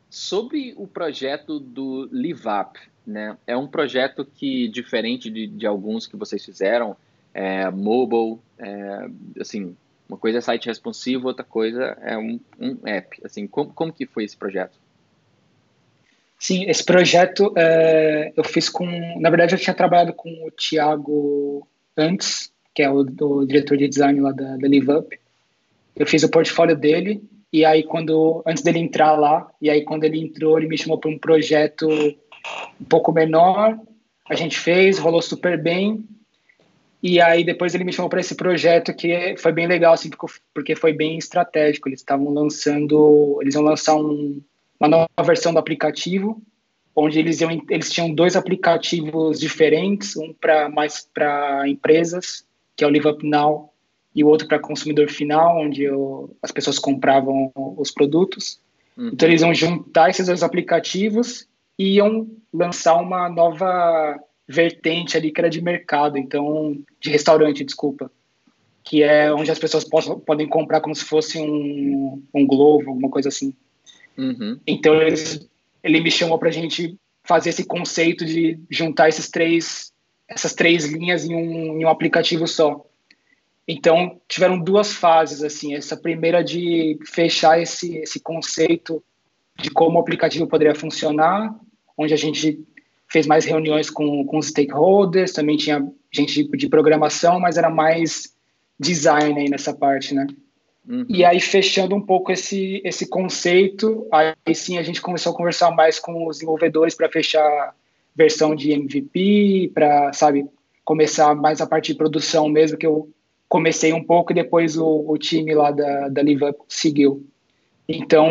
Sobre o projeto do LiveUp, né? É um projeto que, diferente de, de alguns que vocês fizeram, é mobile, é, assim, uma coisa é site responsivo, outra coisa é um, um app. Assim, como, como que foi esse projeto? Sim, esse projeto é, eu fiz com. Na verdade, eu tinha trabalhado com o Thiago antes, que é o, diretor de design lá da, da LiveUp. Eu fiz o portfólio dele e aí, quando antes dele entrar lá, e aí quando ele entrou, ele me chamou para um projeto um pouco menor. A gente fez, rolou super bem. E aí depois ele me chamou para esse projeto que foi bem legal, assim, porque foi bem estratégico. Eles estavam lançando, eles iam lançar um, uma nova versão do aplicativo, onde eles iam, eles tinham dois aplicativos diferentes, um para mais para empresas, que é o Live Up Now, e o outro para consumidor final, onde eu, as pessoas compravam os produtos. Uhum. Então eles iam juntar esses dois aplicativos e iam lançar uma nova vertente ali que era de mercado, então de restaurante, desculpa, que é onde as pessoas possam, podem comprar como se fosse um, um Globo, alguma coisa assim. Uhum. Então eles, ele me chamou para a gente fazer esse conceito de juntar esses três, essas três linhas em um, em um aplicativo só. Então, tiveram duas fases, assim, essa primeira de fechar esse, esse conceito de como o aplicativo poderia funcionar, onde a gente fez mais reuniões com, com os stakeholders, também tinha gente de programação, mas era mais design aí nessa parte, né? Uhum. E aí, fechando um pouco esse, esse conceito, aí sim a gente começou a conversar mais com os desenvolvedores para fechar versão de MVP, para, sabe, começar mais a parte de produção mesmo, que eu comecei um pouco e depois o, o time lá da, da Live Up seguiu. Então,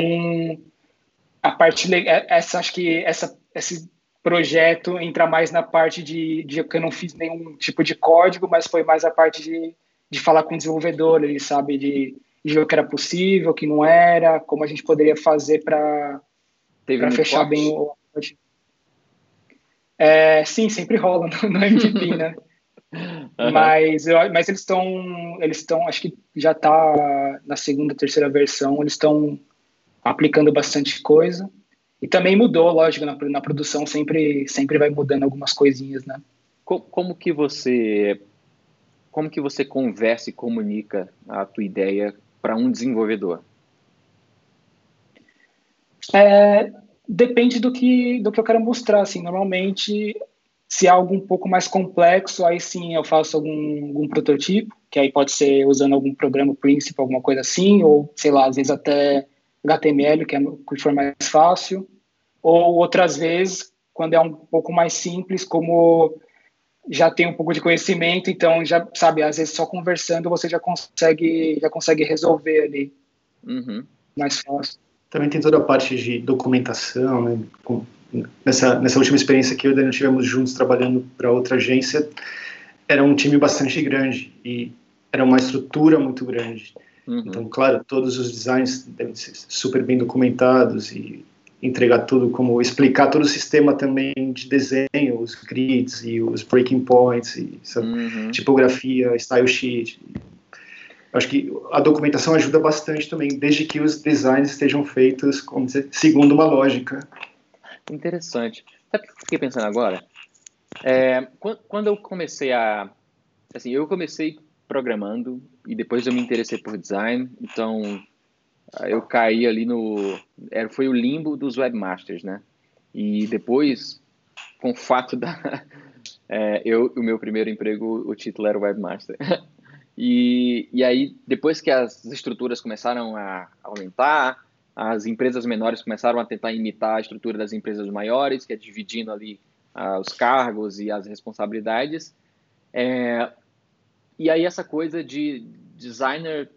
a parte é, essa acho que essa esse projeto entra mais na parte de, de que eu não fiz nenhum tipo de código, mas foi mais a parte de, de falar com o desenvolvedor, ele sabe de, de ver o que era possível, o que não era, como a gente poderia fazer para para fechar forte? bem o. É, sim, sempre rola no, no MVP, né? Uhum. Mas, eu, mas eles estão, eles estão, acho que já está na segunda, terceira versão, eles estão aplicando bastante coisa. E também mudou, lógico, na, na produção sempre, sempre vai mudando algumas coisinhas, né? Como, como que você como que você conversa e comunica a tua ideia para um desenvolvedor? É, depende do que do que eu quero mostrar, assim, normalmente se é algo um pouco mais complexo, aí sim eu faço algum, algum prototipo, que aí pode ser usando algum programa principal, alguma coisa assim, ou sei lá, às vezes até HTML, que, é, que for mais fácil, ou outras vezes, quando é um pouco mais simples, como já tem um pouco de conhecimento, então já sabe, às vezes só conversando você já consegue já consegue resolver ali uhum. mais fácil. Também tem toda a parte de documentação, né? Nessa nessa última experiência que eu e o Daniel tivemos juntos trabalhando para outra agência, era um time bastante grande e era uma estrutura muito grande. Uhum. Então, claro, todos os designs devem ser super bem documentados e entregar tudo, como explicar todo o sistema também de desenho, os grids e os breaking points, e uhum. tipografia, style sheet. Acho que a documentação ajuda bastante também, desde que os designs estejam feitos como dizer, segundo uma lógica. Interessante. Sabe o que eu fiquei pensando agora? É, quando eu comecei a. Assim, eu comecei programando e depois eu me interessei por design, então eu caí ali no. Era, foi o limbo dos webmasters, né? E depois, com o fato da. [laughs] É, eu, o meu primeiro emprego, o título era webmaster. [laughs] E, e aí, depois que as estruturas começaram a aumentar, as empresas menores começaram a tentar imitar a estrutura das empresas maiores, que é dividindo ali uh, os cargos e as responsabilidades. É, e aí essa coisa de designer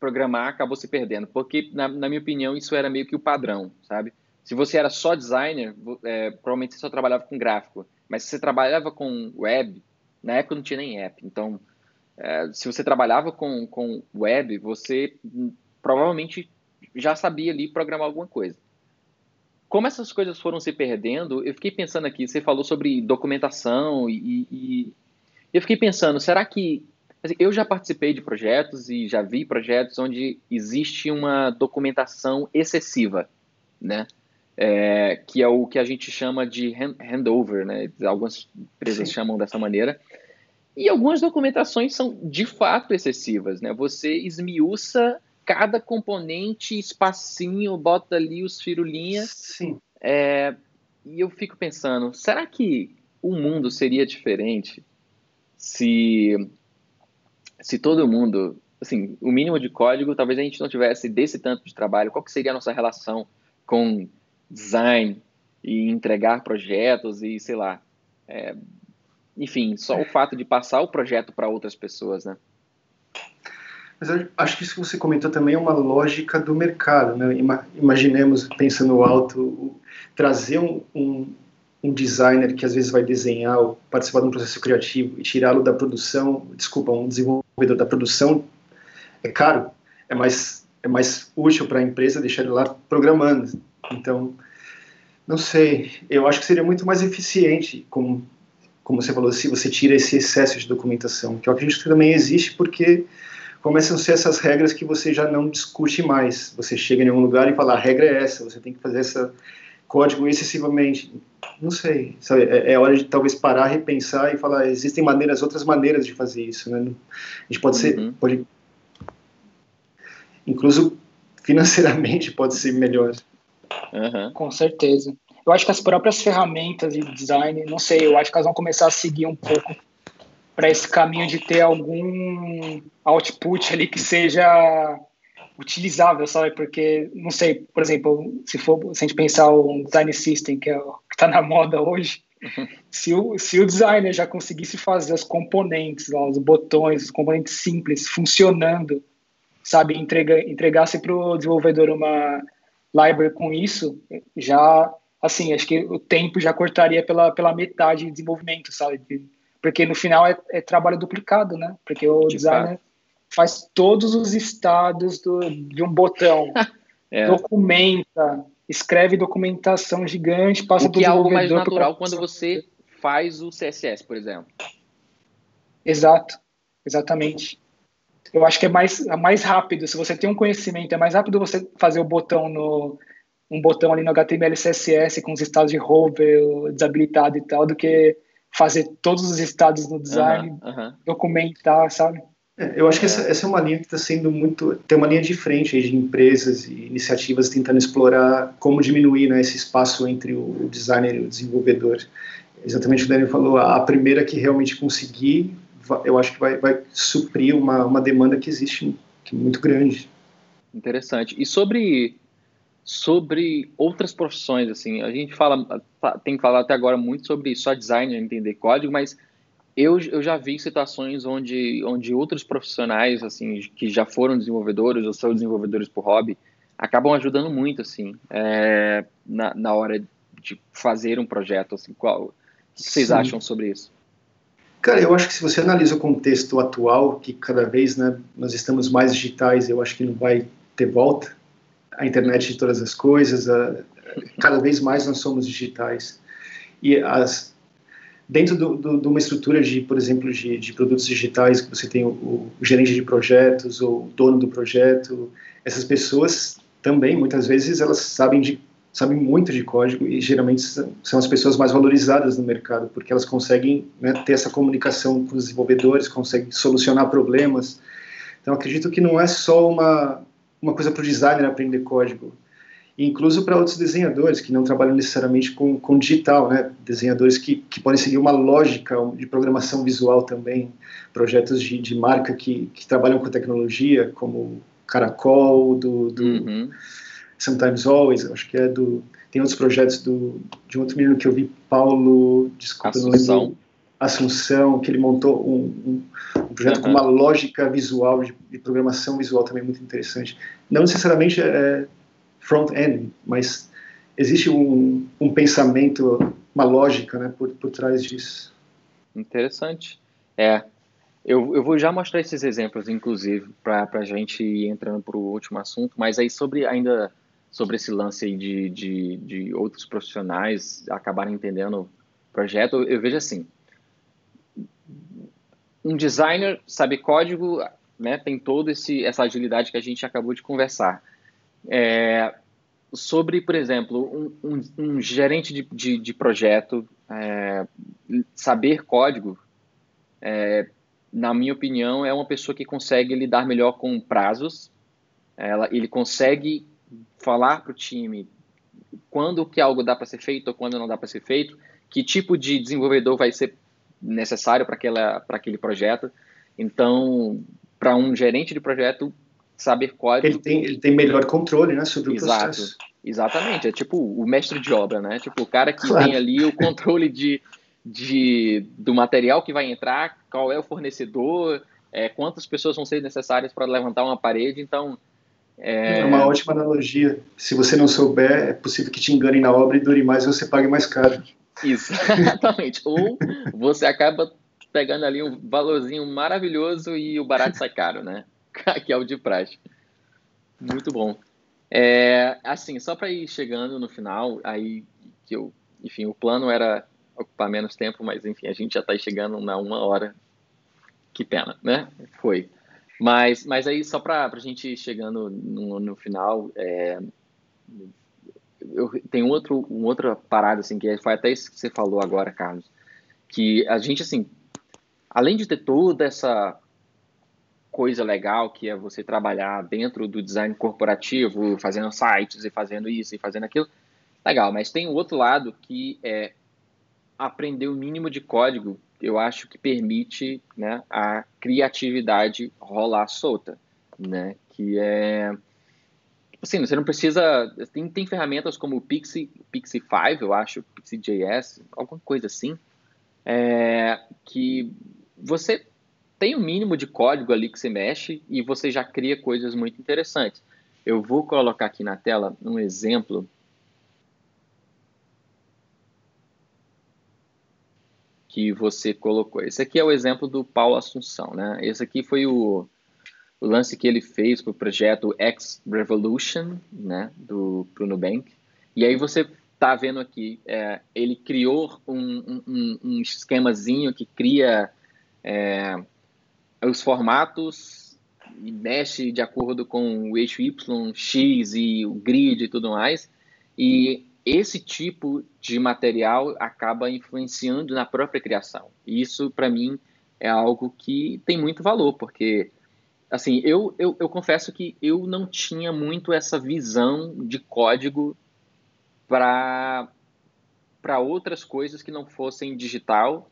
programar acabou se perdendo, porque, na, na, minha opinião, isso era meio que o padrão, sabe? Se você era só designer, é, provavelmente você só trabalhava com gráfico, mas se você trabalhava com web, na época não tinha nem app, então, é, se você trabalhava com, com web, você provavelmente já sabia ali programar alguma coisa. Como essas coisas foram se perdendo, eu fiquei pensando aqui, você falou sobre documentação e, e eu fiquei pensando, será que Assim, eu já participei de projetos e já vi projetos onde existe uma documentação excessiva, né? É, que é o que a gente chama de handover, né? Algumas empresas Sim. chamam dessa maneira. E algumas documentações são de fato excessivas, né? Você esmiuça cada componente, espacinho, bota ali os firulinhas. Sim. É, e eu fico pensando, será que o mundo seria diferente se se todo mundo, assim, o mínimo de código, talvez a gente não tivesse desse tanto de trabalho, qual que seria a nossa relação com design e entregar projetos e, sei lá, é, enfim, só o fato de passar o projeto para outras pessoas, né? Mas acho que isso que você comentou também é uma lógica do mercado, né? Imaginemos, pensando alto, trazer um, um, um designer que às vezes vai desenhar ou participar de um processo criativo e tirá-lo da produção, desculpa, um desenvolvedor da produção, é caro, é mais, é mais útil para a empresa deixar ele lá programando. Então, não sei, eu acho que seria muito mais eficiente, como, como você falou, se você tira esse excesso de documentação, que eu acredito que também existe porque começam a ser essas regras que você já não discute mais. Você chega em um lugar e fala, a regra é essa, você tem que fazer essa código excessivamente. Não sei, sabe? É, é, hora de talvez parar, repensar e falar, existem maneiras, outras maneiras de fazer isso, né? A gente pode ser, uhum. pode, incluso financeiramente [laughs] pode ser melhor. Uhum. Com certeza. Eu acho que as próprias ferramentas de design, não sei, eu acho que elas vão começar a seguir um pouco para esse caminho de ter algum output ali que seja utilizável, sabe? Porque, não sei, por exemplo, se for se a gente pensar um design system, que é o que está na moda hoje, uhum. se, o, se o designer já conseguisse fazer os componentes, os botões, os componentes simples funcionando, sabe? Entrega, entregasse para o desenvolvedor uma library com isso, já, assim, acho que o tempo já cortaria pela, pela metade de desenvolvimento, sabe? Porque no final é, é trabalho duplicado, né? Porque o de designer. Fato faz todos os estados do, de um botão, [laughs] é. documenta, escreve documentação gigante, passa o que é algo mais natural quando você faz o CSS, por exemplo. Exato, exatamente. Eu acho que é mais, é mais rápido. Se você tem um conhecimento, é mais rápido você fazer o botão no um botão ali no HTML CSS com os estados de hover desabilitado e tal, do que fazer todos os estados no design, documentar, sabe? É, eu acho que essa, essa, é uma linha que está sendo muito. Tem uma linha de frente aí de empresas e iniciativas tentando explorar como diminuir né, esse espaço entre o designer e o desenvolvedor. Exatamente o que o Daniel falou, a primeira que realmente conseguir, eu acho que vai, vai suprir uma, uma demanda que existe que é muito grande. Interessante. E sobre sobre outras profissões, assim, a gente fala, tem falado até agora muito sobre só design, entender código, mas eu, eu já vi situações onde, onde outros profissionais, assim, que já foram desenvolvedores ou são desenvolvedores por hobby, acabam ajudando muito, assim, é, na, na hora de fazer um projeto, assim, qual, o que vocês Sim. acham sobre isso? Cara, eu acho que se você analisa o contexto atual, que cada vez né, nós estamos mais digitais, eu acho que não vai ter volta, a internet de todas as coisas, a, cada vez mais nós somos digitais. E as, dentro do, do, de uma estrutura de, por exemplo, de, de produtos digitais, que você tem o, o, gerente de projetos ou o dono do projeto, essas pessoas também, muitas vezes, elas sabem, de, sabem muito de código e geralmente são as pessoas mais valorizadas no mercado, porque elas conseguem né, ter essa comunicação com os desenvolvedores, conseguem solucionar problemas. Então, acredito que não é só uma, uma coisa para o designer aprender código, incluso para outros desenhadores que não trabalham necessariamente com, com digital, né? desenhadores que, que podem seguir uma lógica de programação visual também, projetos de, de marca que, que trabalham com tecnologia, como Caracol, do, do uhum. Sometimes Always, acho que é do... Tem outros projetos do, de um outro menino que eu vi, Paulo, desculpa, Assunção. não lembro. Assunção, que ele montou um, um, um projeto uhum. com uma lógica visual, de, de, programação visual também muito interessante. Não necessariamente é, front-end, mas existe um, um pensamento, uma lógica né, por, por trás disso. Interessante. É, eu, eu vou já mostrar esses exemplos, inclusive, para a gente ir entrando para o último assunto, mas aí sobre ainda sobre esse lance aí de, de, de outros profissionais acabarem entendendo o projeto, eu, eu vejo assim, um designer sabe código, né, tem toda essa agilidade que a gente acabou de conversar. É, sobre, por exemplo, um, um, um gerente de, de, de projeto é, saber código, é, na minha opinião, é uma pessoa que consegue lidar melhor com prazos, ela, ele consegue falar para o time quando que algo dá para ser feito ou quando não dá para ser feito, que tipo de desenvolvedor vai ser necessário para aquele projeto. Então, para um gerente de projeto, saber código. Ele tem, ele tem melhor controle, né, sobre Exato. o processo. Exatamente, é tipo o mestre de obra, né? Tipo o cara que claro. tem ali o controle de, de, do material que vai entrar, qual é o fornecedor, é, quantas pessoas vão ser necessárias para levantar uma parede, então... É... é... uma ótima analogia. Se você não souber, é possível que te enganem na obra e dure mais e você pague mais caro. Isso, [laughs] exatamente. Ou você acaba pegando ali um valorzinho maravilhoso e o barato sai caro, né? [laughs] que é o de praxe. Muito bom. É, assim, só para ir chegando no final, aí que eu, enfim, o plano era ocupar menos tempo, mas enfim, a gente já está chegando na uma hora. Que pena, né? Foi. Mas, mas aí, só para a gente ir chegando no, no final, é, eu tenho outro, uma outra parada, assim, que foi até isso que você falou agora, Carlos, que a gente, assim, além de ter toda essa coisa legal que é você trabalhar dentro do design corporativo, fazendo sites e fazendo isso e fazendo aquilo, legal, mas tem o outro lado que é aprender o mínimo de código, eu acho que permite né, a criatividade rolar solta, né, que é assim, você não precisa. Tem, tem ferramentas como o Pixie, Pixie 5, eu acho, Pixie.js, alguma coisa assim, é, que você tem um mínimo de código ali que você mexe e você já cria coisas muito interessantes. Eu vou colocar aqui na tela um exemplo que você colocou. Esse aqui é o exemplo do Paulo Assunção, né? Esse aqui foi o, o lance que ele fez para o projeto X Revolution, né, do pro Nubank. E aí você tá vendo aqui, é, ele criou um, um, um, esquemazinho que cria é, os formatos e mexe de acordo com o eixo Y, X e o grid e tudo mais. E esse tipo de material acaba influenciando na própria criação. E isso, para mim, é algo que tem muito valor, porque, assim, eu, eu, eu confesso que eu não tinha muito essa visão de código para outras coisas que não fossem digital,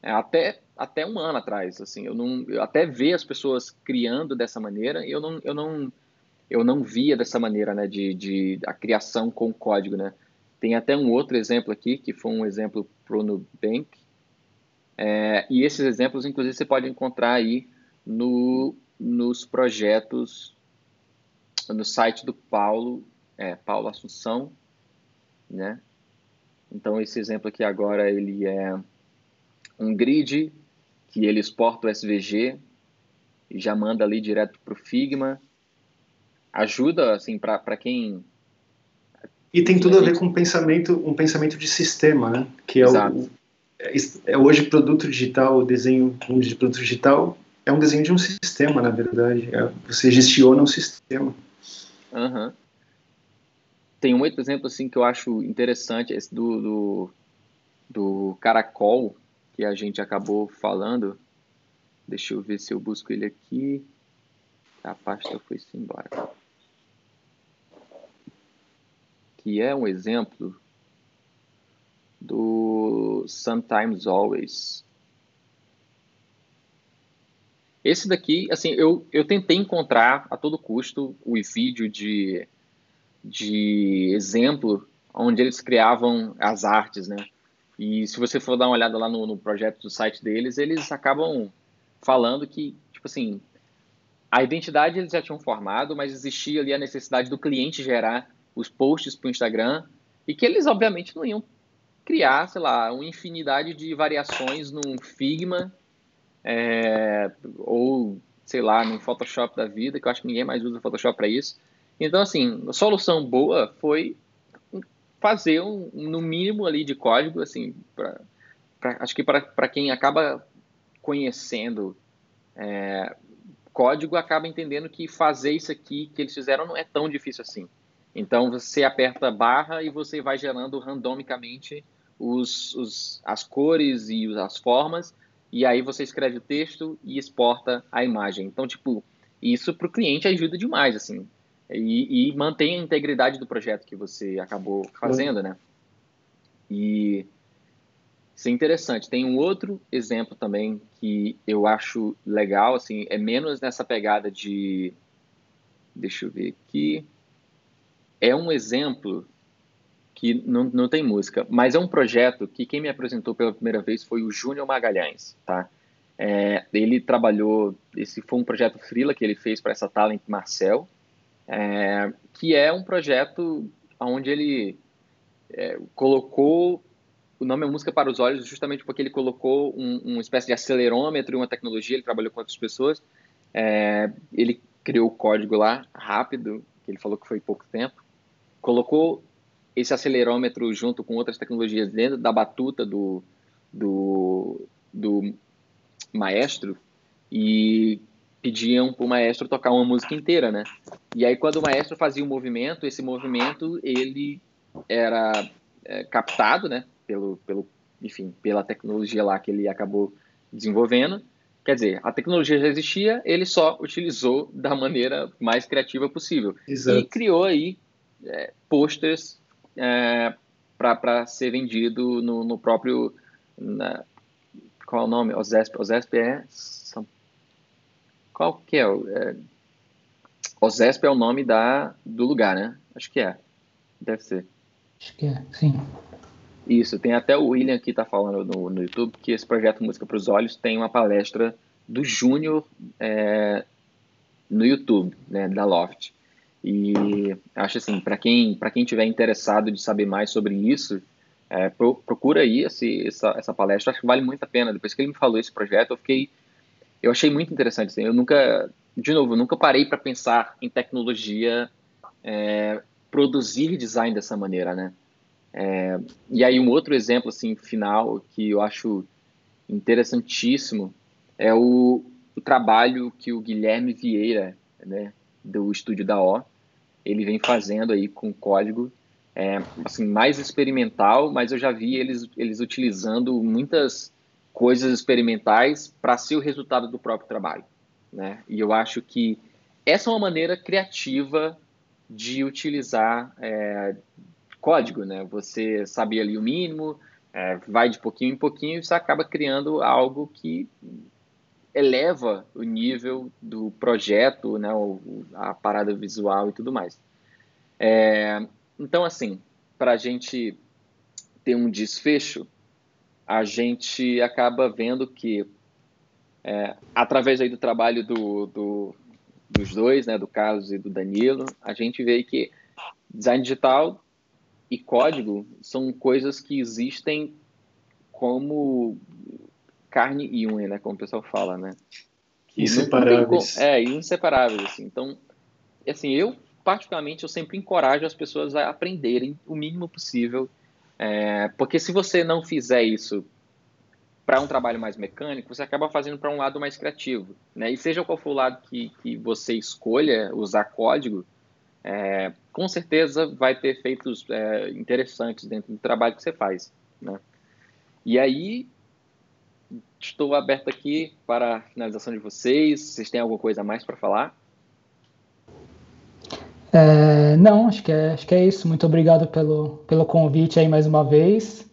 é, até, até um ano atrás, assim, eu não, eu até ver as pessoas criando dessa maneira, eu não, eu não, eu não via dessa maneira, né, de, de a criação com código, né. Tem até um outro exemplo aqui, que foi um exemplo pro Nubank, é, e esses exemplos, inclusive, você pode encontrar aí no, nos projetos, no site do Paulo, é, Paulo Assunção, né? Então esse exemplo aqui agora ele é um grid que ele exporta o SVG e já manda ali direto para o Figma. Ajuda assim para quem e tem tudo a ver com um pensamento, um pensamento de sistema, né? Que é, o, é, é hoje produto digital, o desenho de produto digital é um desenho de um sistema, na verdade. É, você gestiona um sistema. Uhum. Tem um outro exemplo assim que eu acho interessante, esse do, do, do caracol, que a gente acabou falando. Deixa eu ver se eu busco ele aqui. A pasta foi-se embora. Que é um exemplo do Sometimes Always. Esse daqui, assim, eu, eu tentei encontrar a todo custo o vídeo de de exemplo onde eles criavam as artes, né? E se você for dar uma olhada lá no, no projeto do site deles, eles acabam falando que, tipo assim, a identidade eles já tinham formado, mas existia ali a necessidade do cliente gerar os posts para o Instagram e que eles, obviamente, não iam criar, sei lá, uma infinidade de variações num Figma é, ou, sei lá, num Photoshop da vida, que eu acho que ninguém mais usa Photoshop para isso. Então, assim, a solução boa foi fazer um, no mínimo ali de código, assim, pra, pra acho que para quem acaba conhecendo é, código, acaba entendendo que fazer isso aqui que eles fizeram não é tão difícil assim. Então, você aperta barra e você vai gerando randomicamente os, os, as cores e as formas, e aí você escreve o texto e exporta a imagem. Então, tipo, isso para o cliente ajuda demais, assim e, e mantém a integridade do projeto que você acabou fazendo, né? E isso é interessante. Tem um outro exemplo também que eu acho legal, assim, é menos nessa pegada de, deixa eu ver aqui, é um exemplo que não, não tem música, mas é um projeto que quem me apresentou pela primeira vez foi o Júnior Magalhães, tá? É, ele trabalhou, esse foi um projeto freela que ele fez para essa Talent Marcel, é, que é um projeto onde ele é, colocou o nome é Música para os Olhos justamente porque ele colocou um, uma espécie de acelerômetro, uma tecnologia, ele trabalhou com outras pessoas, é, ele criou o código lá rápido, que ele falou que foi pouco tempo, colocou esse acelerômetro junto com outras tecnologias dentro da batuta do, do, do maestro e pediam para o maestro tocar uma música inteira, né? E aí quando o maestro fazia um movimento, esse movimento ele era é, captado, né? Pelo, pelo, enfim, pela tecnologia lá que ele acabou desenvolvendo. Quer dizer, a tecnologia já existia, ele só utilizou da maneira mais criativa possível. Exato. E criou aí é, posters é, para ser vendido no, no próprio. Na, qual é o nome? OSESP. OSESP é qual que é? é Osesp é o nome da, do lugar, né? Acho que é. Deve ser. Acho que é, sim. Isso, tem até o William que está falando no, no YouTube que esse projeto Música para os Olhos tem uma palestra do Júnior é, no YouTube, né, da Loft. E acho assim, para quem para quem tiver interessado de saber mais sobre isso, é, procura aí esse, essa, essa palestra, acho que vale muito a pena. Depois que ele me falou esse projeto, eu fiquei eu achei muito interessante. Assim, eu nunca, de novo, nunca parei para pensar em tecnologia é, produzir design dessa maneira, né? É, e aí um outro exemplo assim final que eu acho interessantíssimo é o, o trabalho que o Guilherme Vieira, né, do estúdio da O, ele vem fazendo aí com código é, assim mais experimental, mas eu já vi eles eles utilizando muitas coisas experimentais para ser o resultado do próprio trabalho, né? E eu acho que essa é uma maneira criativa de utilizar é, código, né? Você sabe ali o mínimo, é, vai de pouquinho em pouquinho e você acaba criando algo que eleva o nível do projeto, né? a parada visual e tudo mais. É, então, assim, para a gente ter um desfecho, a gente acaba vendo que, é, através aí do trabalho do, do, dos dois, né, do Carlos e do Danilo, a gente vê que design digital e código são coisas que existem como carne e unha, né, como o pessoal fala, né? inseparáveis. é, inseparáveis, assim. Então, assim, eu particularmente eu sempre encorajo as pessoas a aprenderem o mínimo possível, é, porque se você não fizer isso para um trabalho mais mecânico, você acaba fazendo para um lado mais criativo, né? E seja qual for o lado que, que você escolha usar código, é, com certeza vai ter efeitos é, interessantes dentro do trabalho que você faz, né? E aí, estou aberto aqui para a finalização de vocês. Vocês têm alguma coisa a mais para falar? É, não, acho que, é, acho que é isso. Muito obrigado pelo, pelo convite aí mais uma vez.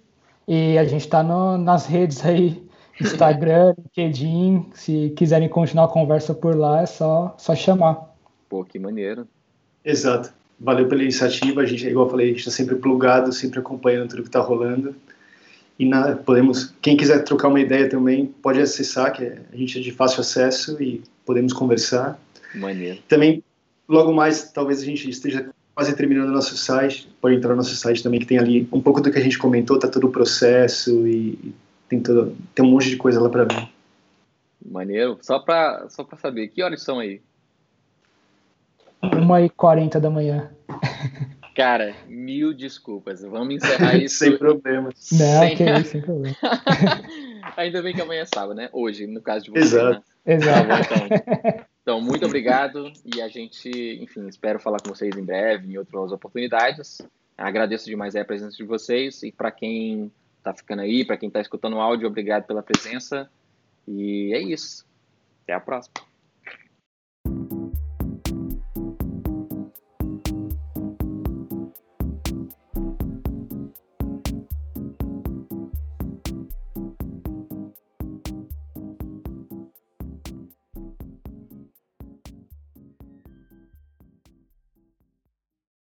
E a gente está nas redes aí, [laughs] Instagram, LinkedIn. Se quiserem continuar a conversa por lá, é só, só chamar. Pô, que maneiro. Exato. Valeu pela iniciativa. A gente, igual eu falei, a gente está sempre plugado, sempre acompanhando tudo que está rolando. E na, podemos, quem quiser trocar uma ideia também, pode acessar, que a gente é de fácil acesso e podemos conversar. Maneiro. Também logo mais, talvez a gente esteja quase terminando o nosso site, pode entrar no nosso site também, que tem ali um pouco do que a gente comentou, tá todo o processo e tem, todo, tem um monte de coisa lá para ver. Maneiro. Só para só pra saber, que horas são aí? Uma e quarenta da manhã. [laughs] Cara, mil desculpas. Vamos encerrar isso. sem problemas. [laughs] Não, sem... que isso, sem problema. [laughs] [laughs] Ainda bem que amanhã é sábado, né? Hoje, no caso de vocês. Exato. Né? Exato. Tá bom, então. Então, muito obrigado e a gente, enfim, espero falar com vocês em breve, em outras oportunidades. Agradeço demais a presença de vocês e para quem está ficando aí, para quem está escutando o áudio, obrigado pela presença. E é isso. Até a próxima.